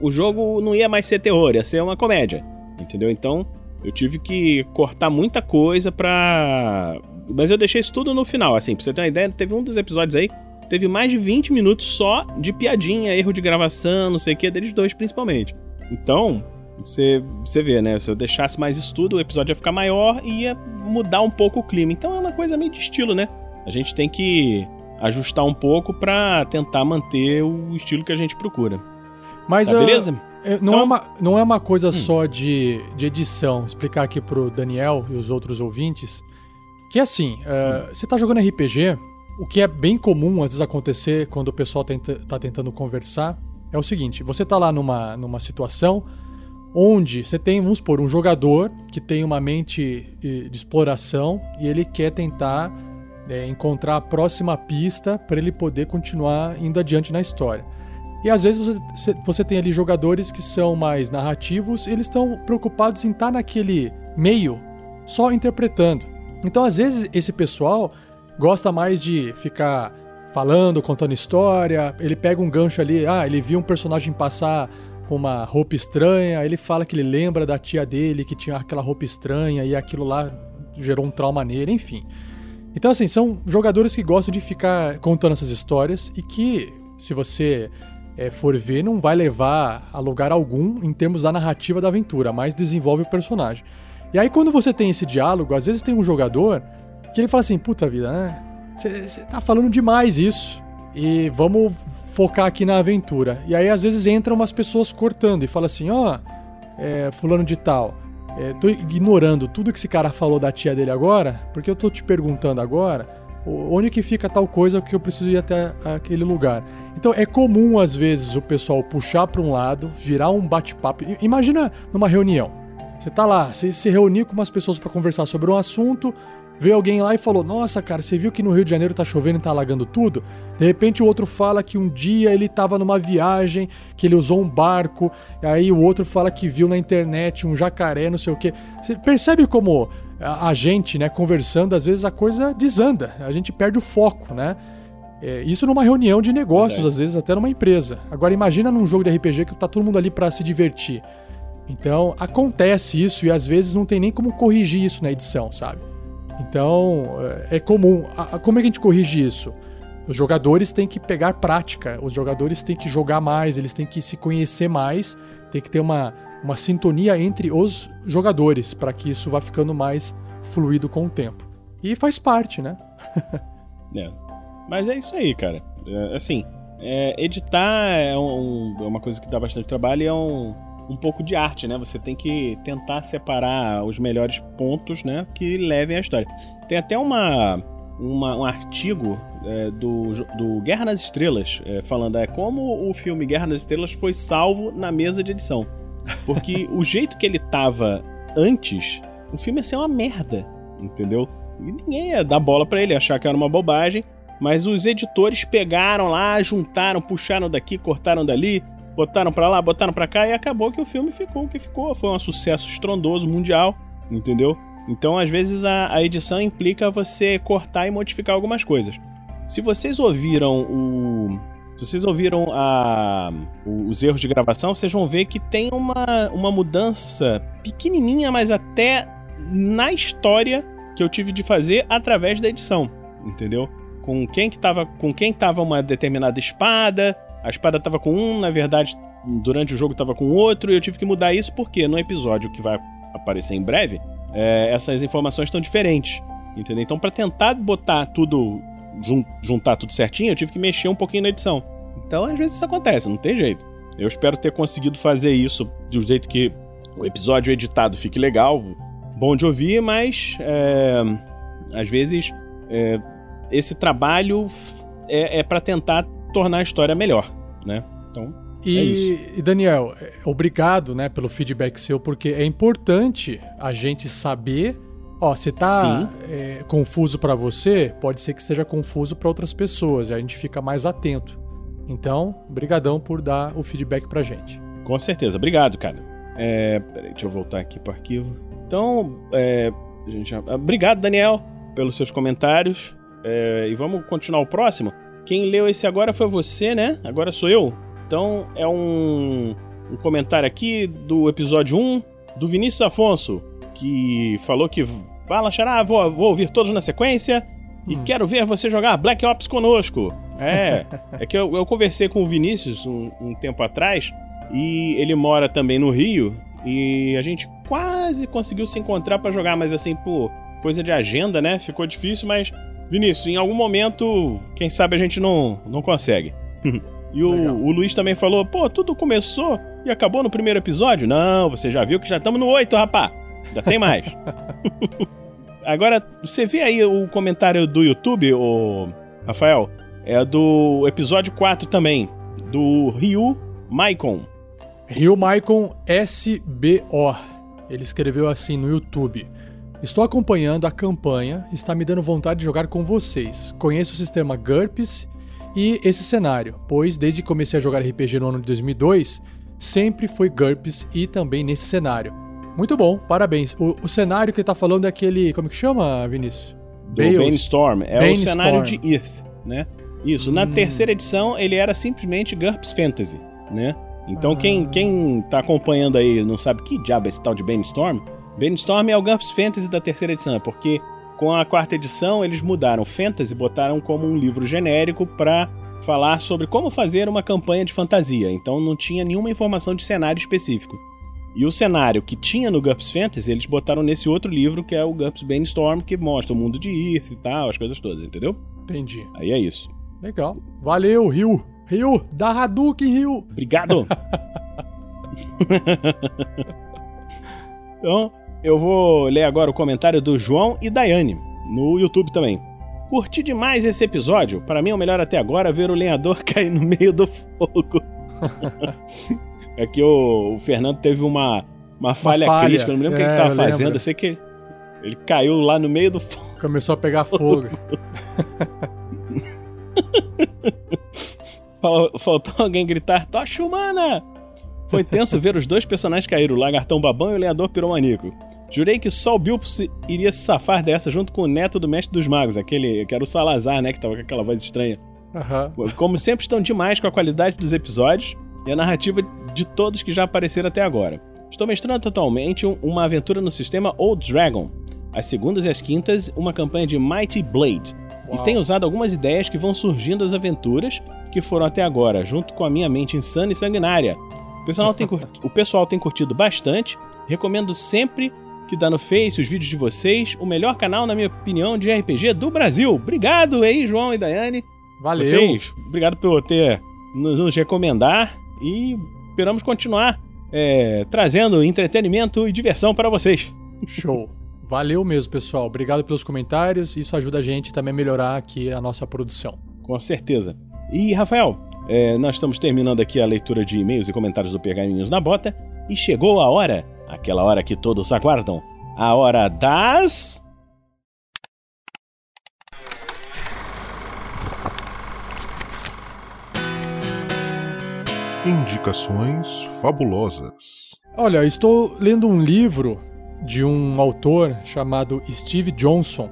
o jogo não ia mais ser terror, ia ser uma comédia. Entendeu? Então, eu tive que cortar muita coisa pra. Mas eu deixei isso tudo no final, assim, pra você ter uma ideia, teve um dos episódios aí, teve mais de 20 minutos só de piadinha, erro de gravação, não sei o que, deles dois principalmente. Então, você, você vê, né? Se eu deixasse mais isso tudo, o episódio ia ficar maior e ia mudar um pouco o clima. Então é uma coisa meio de estilo, né? A gente tem que ajustar um pouco para tentar manter o estilo que a gente procura. Mas tá, beleza? Não, é então... é uma, não é uma coisa hum. só de, de edição. Explicar aqui pro Daniel e os outros ouvintes. Que é assim, uh, hum. você tá jogando RPG, o que é bem comum às vezes acontecer quando o pessoal tenta, tá tentando conversar, é o seguinte: você tá lá numa, numa situação onde você tem, vamos supor, um jogador que tem uma mente de exploração e ele quer tentar é, encontrar a próxima pista para ele poder continuar indo adiante na história. E às vezes você, você tem ali jogadores que são mais narrativos, eles estão preocupados em estar tá naquele meio só interpretando. Então às vezes esse pessoal gosta mais de ficar falando, contando história, ele pega um gancho ali, ah, ele viu um personagem passar com uma roupa estranha, ele fala que ele lembra da tia dele que tinha aquela roupa estranha e aquilo lá gerou um trauma nele, enfim. Então assim, são jogadores que gostam de ficar contando essas histórias e que se você é, for ver, não vai levar a lugar algum em termos da narrativa da aventura, mas desenvolve o personagem. E aí, quando você tem esse diálogo, às vezes tem um jogador que ele fala assim: puta vida, né? Você tá falando demais isso. E vamos focar aqui na aventura. E aí, às vezes, entram umas pessoas cortando e fala assim: ó, oh, é, Fulano de Tal, é, tô ignorando tudo que esse cara falou da tia dele agora, porque eu tô te perguntando agora onde que fica tal coisa que eu preciso ir até aquele lugar. Então é comum às vezes o pessoal puxar para um lado, virar um bate-papo. Imagina numa reunião. Você tá lá, você se reunir com umas pessoas para conversar sobre um assunto, veio alguém lá e falou: Nossa, cara, você viu que no Rio de Janeiro tá chovendo e tá alagando tudo? De repente o outro fala que um dia ele tava numa viagem, que ele usou um barco, aí o outro fala que viu na internet um jacaré, não sei o quê. Você percebe como a gente, né, conversando, às vezes a coisa desanda, a gente perde o foco, né? É, isso numa reunião de negócios, às vezes até numa empresa. Agora imagina num jogo de RPG que tá todo mundo ali para se divertir. Então acontece isso e às vezes não tem nem como corrigir isso na edição, sabe? Então é, é comum. como é que a gente corrige isso? Os jogadores têm que pegar prática, os jogadores têm que jogar mais, eles têm que se conhecer mais, tem que ter uma, uma sintonia entre os jogadores para que isso vá ficando mais fluido com o tempo. E faz parte, né? é. Mas é isso aí, cara. É, assim, é, editar é, um, é, uma coisa que dá bastante trabalho e é um, um pouco de arte, né? Você tem que tentar separar os melhores pontos, né? Que levem a história. Tem até uma, uma um artigo é, do, do Guerra nas Estrelas é, falando é como o filme Guerra nas Estrelas foi salvo na mesa de edição. Porque o jeito que ele tava antes, o filme ia ser uma merda, entendeu? E ninguém ia dar bola para ele, achar que era uma bobagem. Mas os editores pegaram lá, juntaram, puxaram daqui, cortaram dali, botaram para lá, botaram para cá e acabou que o filme ficou o que ficou. Foi um sucesso estrondoso mundial, entendeu? Então, às vezes, a, a edição implica você cortar e modificar algumas coisas. Se vocês ouviram o, se vocês ouviram a, os erros de gravação, vocês vão ver que tem uma, uma mudança pequenininha, mas até na história que eu tive de fazer através da edição, entendeu? Com quem que tava, com quem tava uma determinada espada, a espada tava com um, na verdade, durante o jogo tava com outro, e eu tive que mudar isso porque no episódio que vai aparecer em breve, é, essas informações estão diferentes, entendeu? Então, para tentar botar tudo juntar tudo certinho, eu tive que mexer um pouquinho na edição. Então, às vezes isso acontece, não tem jeito. Eu espero ter conseguido fazer isso de um jeito que o episódio editado fique legal, bom de ouvir, mas é, às vezes é, esse trabalho é, é para tentar tornar a história melhor, né? Então. E, é e, Daniel, obrigado, né, pelo feedback seu, porque é importante a gente saber Ó, se tá é, confuso para você, pode ser que seja confuso para outras pessoas, e a gente fica mais atento. Então, brigadão por dar o feedback pra gente. Com certeza, obrigado, cara. É, peraí, deixa eu voltar aqui pro arquivo. Então, é, já... obrigado, Daniel, pelos seus comentários. É, e vamos continuar o próximo. Quem leu esse agora foi você, né? Agora sou eu. Então, é um, um comentário aqui do episódio 1 do Vinícius Afonso, que falou que Fala, Xará, vou, vou ouvir todos na sequência e hum. quero ver você jogar Black Ops conosco. É, é que eu, eu conversei com o Vinícius um, um tempo atrás e ele mora também no Rio e a gente quase conseguiu se encontrar para jogar, mas assim, por coisa de agenda, né? Ficou difícil, mas Vinícius, em algum momento, quem sabe a gente não, não consegue. e o, o Luiz também falou: pô, tudo começou e acabou no primeiro episódio? Não, você já viu que já estamos no 8, rapá. Já tem mais. Agora, você vê aí o comentário do YouTube, o Rafael? É do episódio 4 também, do Ryu Maicon. Ryu Maicon SBO. Ele escreveu assim no YouTube. Estou acompanhando a campanha, está me dando vontade de jogar com vocês. Conheço o sistema GURPS e esse cenário, pois desde que comecei a jogar RPG no ano de 2002, sempre foi GURPS e também nesse cenário. Muito bom, parabéns. O, o cenário que ele tá falando é aquele. Como que chama, Vinícius? Do Bainstorm. É Bane o cenário Storm. de Earth, né? Isso. Hum. Na terceira edição, ele era simplesmente GURPS Fantasy, né? Então, ah. quem, quem tá acompanhando aí não sabe que diabo é esse tal de Bainstorm, Bainstorm é o GURPS Fantasy da terceira edição, porque com a quarta edição eles mudaram Fantasy, botaram como um livro genérico para falar sobre como fazer uma campanha de fantasia. Então não tinha nenhuma informação de cenário específico. E o cenário que tinha no GURPS Fantasy, eles botaram nesse outro livro, que é o GURPS Brainstorm, que mostra o mundo de Earth e tal, as coisas todas, entendeu? Entendi. Aí é isso. Legal. Valeu, Rio. Rio, da Hadouken, Rio. Obrigado. então, eu vou ler agora o comentário do João e Daiane, no YouTube também. Curti demais esse episódio. Para mim é o melhor até agora ver o lenhador cair no meio do fogo. É que o, o Fernando teve uma, uma falha, uma falha. crítica, eu não me lembro o é, que ele estava fazendo. Lembro. Eu sei que ele caiu lá no meio do fogo. Começou a pegar fogo. Faltou alguém gritar: Tocha humana! Foi tenso ver os dois personagens cair, o lagartão babão e o lenhador piromaníaco. Jurei que só o Bilbo iria se safar dessa junto com o neto do mestre dos magos, aquele que era o Salazar, né? Que tava com aquela voz estranha. Uhum. Como sempre, estão demais com a qualidade dos episódios e a narrativa de todos que já apareceram até agora. Estou mestrando atualmente uma aventura no sistema Old Dragon. As segundas e as quintas, uma campanha de Mighty Blade. Uau. E tenho usado algumas ideias que vão surgindo das aventuras que foram até agora, junto com a minha mente insana e sanguinária. O pessoal tem, o pessoal tem curtido bastante. Recomendo sempre que dá no Face os vídeos de vocês. O melhor canal, na minha opinião, de RPG do Brasil. Obrigado aí, João e Daiane. Valeu. Vocês, obrigado por ter nos recomendar e esperamos continuar é, trazendo entretenimento e diversão para vocês. Show. Valeu mesmo, pessoal. Obrigado pelos comentários. Isso ajuda a gente também a melhorar aqui a nossa produção. Com certeza. E, Rafael, é, nós estamos terminando aqui a leitura de e-mails e comentários do Pergaminhos na Bota e chegou a hora, aquela hora que todos aguardam, a hora das. Indicações fabulosas. Olha, estou lendo um livro de um autor chamado Steve Johnson.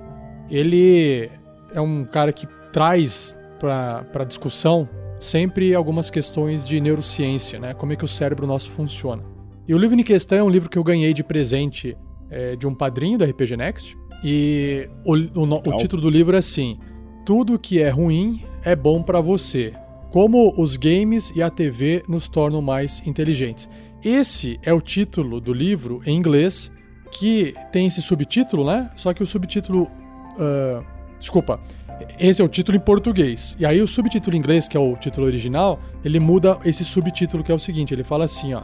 Ele é um cara que traz para discussão sempre algumas questões de neurociência, né? Como é que o cérebro nosso funciona. E o livro em questão é um livro que eu ganhei de presente é, de um padrinho da RPG Next. E o, o, o título do livro é assim: Tudo que é ruim é bom para você como os games e a TV nos tornam mais inteligentes. Esse é o título do livro em inglês, que tem esse subtítulo, né? Só que o subtítulo. Uh, desculpa. Esse é o título em português. E aí o subtítulo em inglês, que é o título original, ele muda esse subtítulo que é o seguinte: ele fala assim, ó.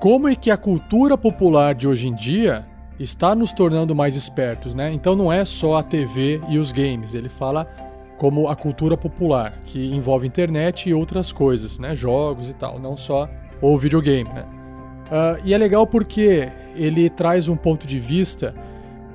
Como é que a cultura popular de hoje em dia está nos tornando mais espertos, né? Então não é só a TV e os games. Ele fala como a cultura popular, que envolve internet e outras coisas, né? Jogos e tal, não só o videogame, né? Uh, e é legal porque ele traz um ponto de vista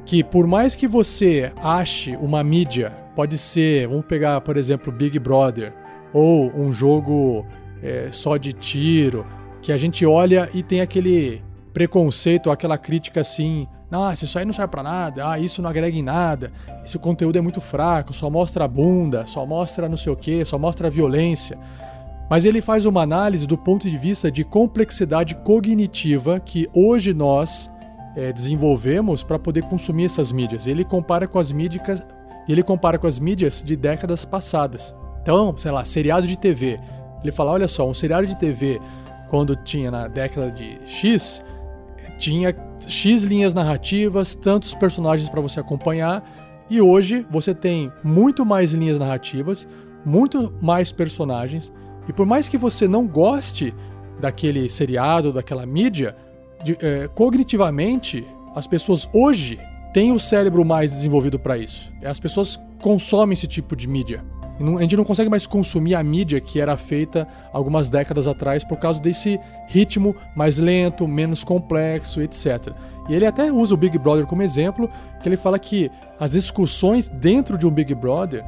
que, por mais que você ache uma mídia, pode ser, vamos pegar, por exemplo, Big Brother, ou um jogo é, só de tiro, que a gente olha e tem aquele preconceito, aquela crítica assim, nossa, isso aí não serve para nada, ah, isso não agrega em nada, esse conteúdo é muito fraco, só mostra bunda, só mostra não sei o que, só mostra a violência. Mas ele faz uma análise do ponto de vista de complexidade cognitiva que hoje nós é, desenvolvemos para poder consumir essas mídias. Ele compara com as mídias, ele compara com as mídias de décadas passadas. Então, sei lá, seriado de TV. Ele fala, olha só, um seriado de TV quando tinha na década de X, tinha X linhas narrativas, tantos personagens para você acompanhar, e hoje você tem muito mais linhas narrativas, muito mais personagens, e por mais que você não goste daquele seriado, daquela mídia, de, é, cognitivamente, as pessoas hoje têm o cérebro mais desenvolvido para isso. As pessoas consomem esse tipo de mídia. A gente não consegue mais consumir a mídia que era feita algumas décadas atrás por causa desse ritmo mais lento, menos complexo, etc. E ele até usa o Big Brother como exemplo, que ele fala que as discussões dentro de um Big Brother,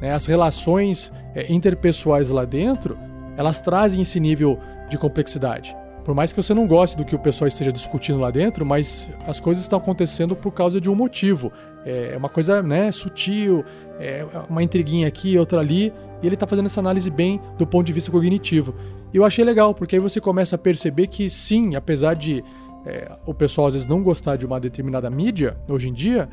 né, as relações é, interpessoais lá dentro, elas trazem esse nível de complexidade. Por mais que você não goste do que o pessoal esteja discutindo lá dentro, mas as coisas estão acontecendo por causa de um motivo. É uma coisa né, sutil, é uma intriguinha aqui, outra ali, e ele está fazendo essa análise bem do ponto de vista cognitivo. E eu achei legal, porque aí você começa a perceber que sim, apesar de é, o pessoal às vezes não gostar de uma determinada mídia, hoje em dia,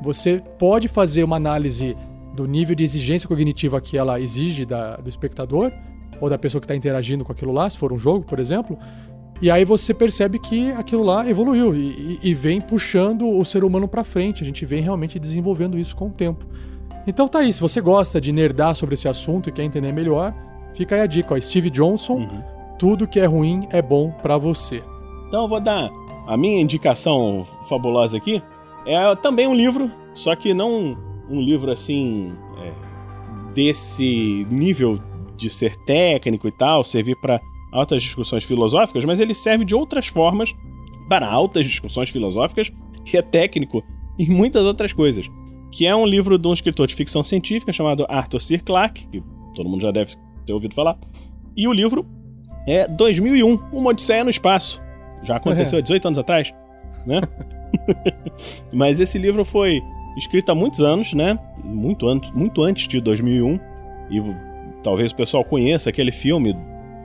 você pode fazer uma análise do nível de exigência cognitiva que ela exige da, do espectador, ou da pessoa que está interagindo com aquilo lá, se for um jogo, por exemplo, e aí você percebe que aquilo lá evoluiu e, e vem puxando o ser humano para frente. A gente vem realmente desenvolvendo isso com o tempo. Então tá aí, se você gosta de nerdar sobre esse assunto e quer entender melhor, fica aí a dica, ó, Steve Johnson, uhum. tudo que é ruim é bom para você. Então eu vou dar a minha indicação fabulosa aqui. É também um livro, só que não um livro assim desse nível de ser técnico e tal, servir para altas discussões filosóficas, mas ele serve de outras formas para altas discussões filosóficas e é técnico em muitas outras coisas. Que é um livro de um escritor de ficção científica chamado Arthur C. Clarke, que todo mundo já deve ter ouvido falar. E o livro é 2001, Uma Odisseia no Espaço. Já aconteceu há 18 anos atrás, né? Mas esse livro foi escrito há muitos anos, né? Muito, an muito antes de 2001. E talvez o pessoal conheça aquele filme,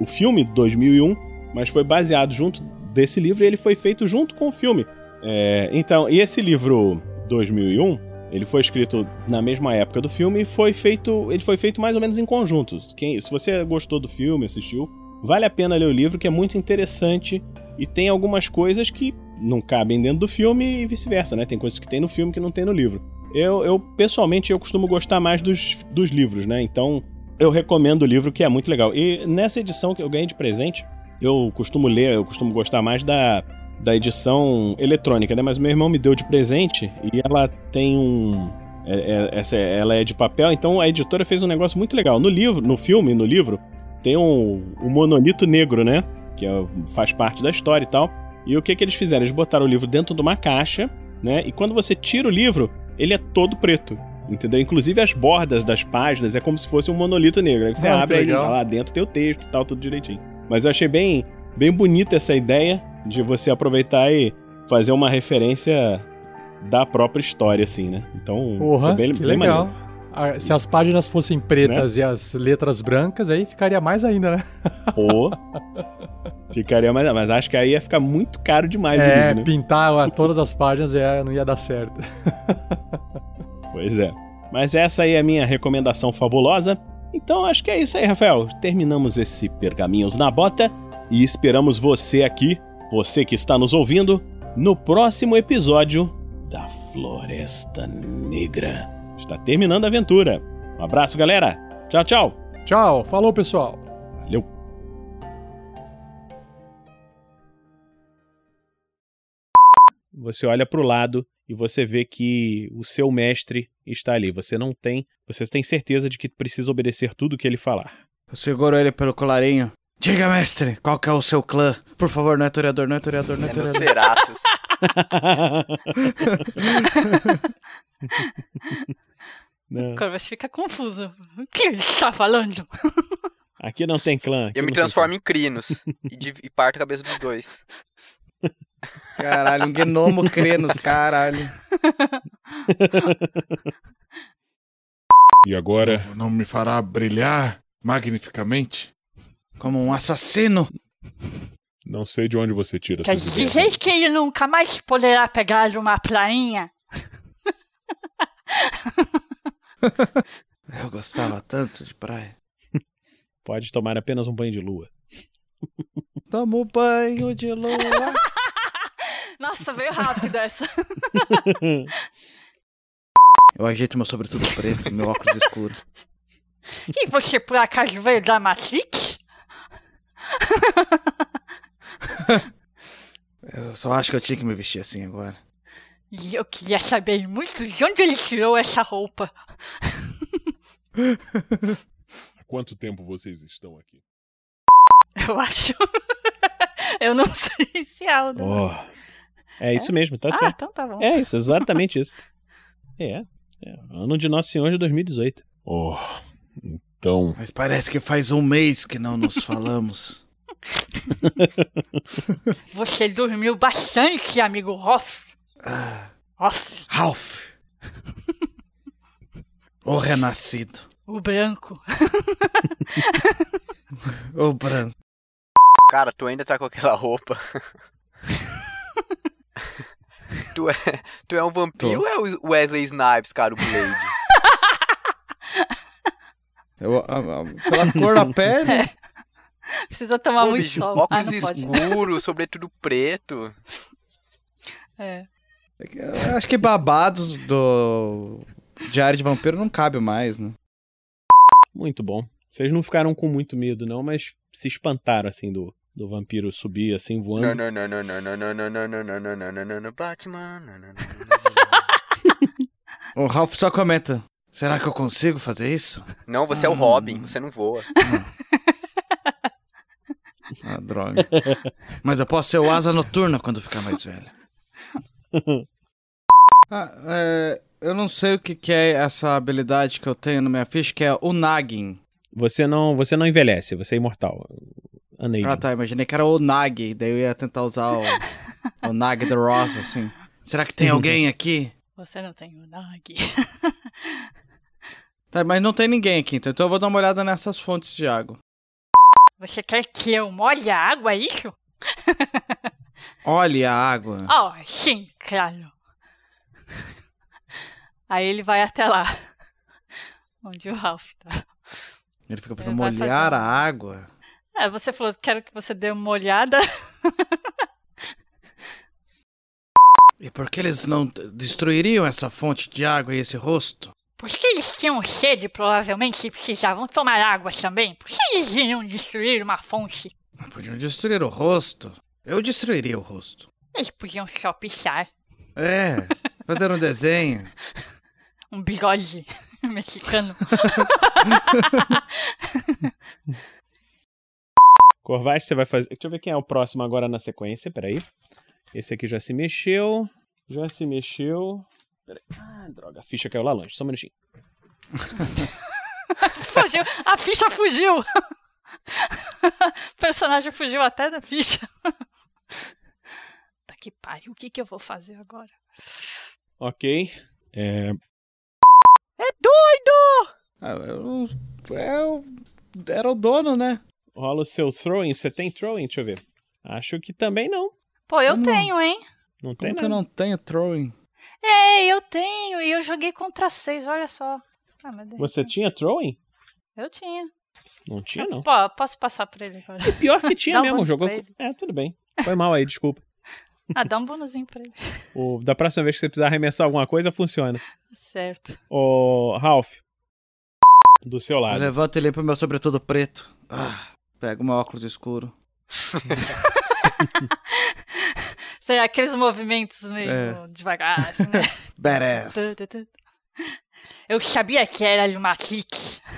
o filme 2001, mas foi baseado junto desse livro e ele foi feito junto com o filme. É, então, e esse livro 2001, ele foi escrito na mesma época do filme e foi feito, ele foi feito mais ou menos em conjunto. Quem, se você gostou do filme, assistiu, vale a pena ler o livro, que é muito interessante e tem algumas coisas que não cabem dentro do filme e vice-versa, né? Tem coisas que tem no filme que não tem no livro. Eu, eu pessoalmente, eu costumo gostar mais dos, dos livros, né? Então, eu recomendo o livro, que é muito legal. E nessa edição que eu ganhei de presente, eu costumo ler, eu costumo gostar mais da, da edição eletrônica, né? Mas meu irmão me deu de presente e ela tem um. É, é, essa, ela é de papel, então a editora fez um negócio muito legal. No livro, no filme, no livro, tem um, um monolito negro, né? Que é, faz parte da história e tal. E o que, que eles fizeram? Eles botaram o livro dentro de uma caixa, né? E quando você tira o livro, ele é todo preto. Entendeu? Inclusive as bordas das páginas é como se fosse um monolito negro. Aí você ah, abre aí, lá dentro tem o texto e tal, tudo direitinho. Mas eu achei bem, bem bonita essa ideia de você aproveitar e fazer uma referência da própria história, assim, né? Então, Porra, bem, que bem legal. Ah, se as páginas fossem pretas né? e as letras brancas, aí ficaria mais ainda, né? Pô. Ficaria mais. Mas acho que aí ia ficar muito caro demais. É, livro, né? pintar todas as páginas é, não ia dar certo. Pois é. Mas essa aí é a minha recomendação fabulosa. Então acho que é isso aí, Rafael. Terminamos esse Pergaminhos na Bota e esperamos você aqui, você que está nos ouvindo, no próximo episódio da Floresta Negra. Está terminando a aventura. Um abraço, galera. Tchau, tchau. Tchau. Falou, pessoal. Valeu. Você olha para o lado e você vê que o seu mestre está ali. Você não tem, você tem certeza de que precisa obedecer tudo que ele falar. Eu seguro ele pelo colarinho. Diga, mestre, qual que é o seu clã? Por favor, não é toreador, não é toreador, não é, é toreador. Não. Corvus fica confuso. O que ele está falando? Aqui não tem clã. Eu me transformo em Crinos e, e parto a cabeça dos dois. Caralho, um gnomo Crenos, caralho. E agora? Não me fará brilhar magnificamente? Como um assassino. Não sei de onde você tira Quer essas dizer ideias. que ele nunca mais poderá pegar uma prainha? Eu gostava tanto de praia. Pode tomar apenas um banho de lua. Tomo banho de lua. Nossa, veio rápido essa. Eu ajeito meu sobretudo preto, meu óculos escuro. E você por acaso veio da Matrix? Eu só acho que eu tinha que me vestir assim agora. E eu queria saber muito de onde ele tirou essa roupa. Há quanto tempo vocês estão aqui? Eu acho. eu não sei se é Aldo. Oh. É isso mesmo, tá ah, certo. então tá bom. É isso, exatamente isso. É, é, ano de Nosso Senhor de 2018. Oh, então. Mas parece que faz um mês que não nos falamos. Você dormiu bastante, amigo Hoff. Ah, Hoff. Ralph. o renascido. O branco. o branco. Cara, tu ainda tá com aquela roupa. Tu, é, tu é um vampiro Tô. ou é o Wesley Snipes, cara, o Blade? Eu, a, a, pela cor da pele. É. Precisa tomar Pô, muito bicho, sol. Óculos ah, escuro, sobretudo preto. É. é acho que babados do Diário de Vampiro não cabe mais, né? Muito bom. Vocês não ficaram com muito medo, não, mas se espantaram, assim, do, do vampiro subir assim voando. Não, não, não, não, não, não, não, não, não, não, não, não, não, não, não, Batman. O Ralph só comenta. Será que eu consigo fazer isso? Não, você é o Robin, você não voa. Ah, droga. Mas eu posso ser o asa noturna quando ficar mais velho. Ah, é, eu não sei o que, que é essa habilidade que eu tenho na minha ficha, que é o nagging. Você não, você não envelhece, você é imortal. Unaging. Ah, tá. Imaginei que era o nag, daí eu ia tentar usar o, o nag do Ross, assim. Será que tem alguém aqui? Você não tem o Nag. Tá, mas não tem ninguém aqui, então eu vou dar uma olhada nessas fontes de água. Você quer que eu molhe a água, é isso? Olha a água. Oh, sim, claro. Aí ele vai até lá. Onde o Ralph tá. Ele fica Ele pensando, vai molhar fazer. a água? É, você falou, quero que você dê uma olhada. E por que eles não destruiriam essa fonte de água e esse rosto? Porque eles tinham sede, provavelmente, e precisavam tomar água também. Por que eles iriam destruir uma fonte? Mas Podiam destruir o rosto. Eu destruiria o rosto. Eles podiam só pichar É, fazer um desenho. um bigode mexicano. Corvais, você vai fazer. Deixa eu ver quem é o próximo agora na sequência. Peraí. Esse aqui já se mexeu. Já se mexeu. Peraí. Ah, droga. A ficha caiu lá longe. Só um minutinho. fugiu! A ficha fugiu! o personagem fugiu até da ficha. tá que pariu, o que, que eu vou fazer agora? Ok. É. É doido! Ah, eu, eu era o dono, né? Rola o seu throwing. Você tem throwing? Deixa eu ver. Acho que também não. Pô, eu Como? tenho, hein? Não tem Como que nada. eu não tenho throwing? Ei, eu tenho, e eu joguei contra seis, olha só. Ah, Você tinha throwing? Eu tinha. Não tinha, não. Pô, posso passar pra ele agora? Pior que tinha um mesmo. bônus Jogou. ele. É, tudo bem. Foi mal aí, desculpa. Ah, dá um bônusinho pra ele. O, da próxima vez que você precisar arremessar alguma coisa, funciona. Certo. Ô, Ralph. Do seu Eu lado. levanto e limpo meu sobretudo preto. Ah, pego meu óculos escuro. Sei, aqueles movimentos meio É. devagar, assim, né? Badass. Eu sabia que era de Matrix.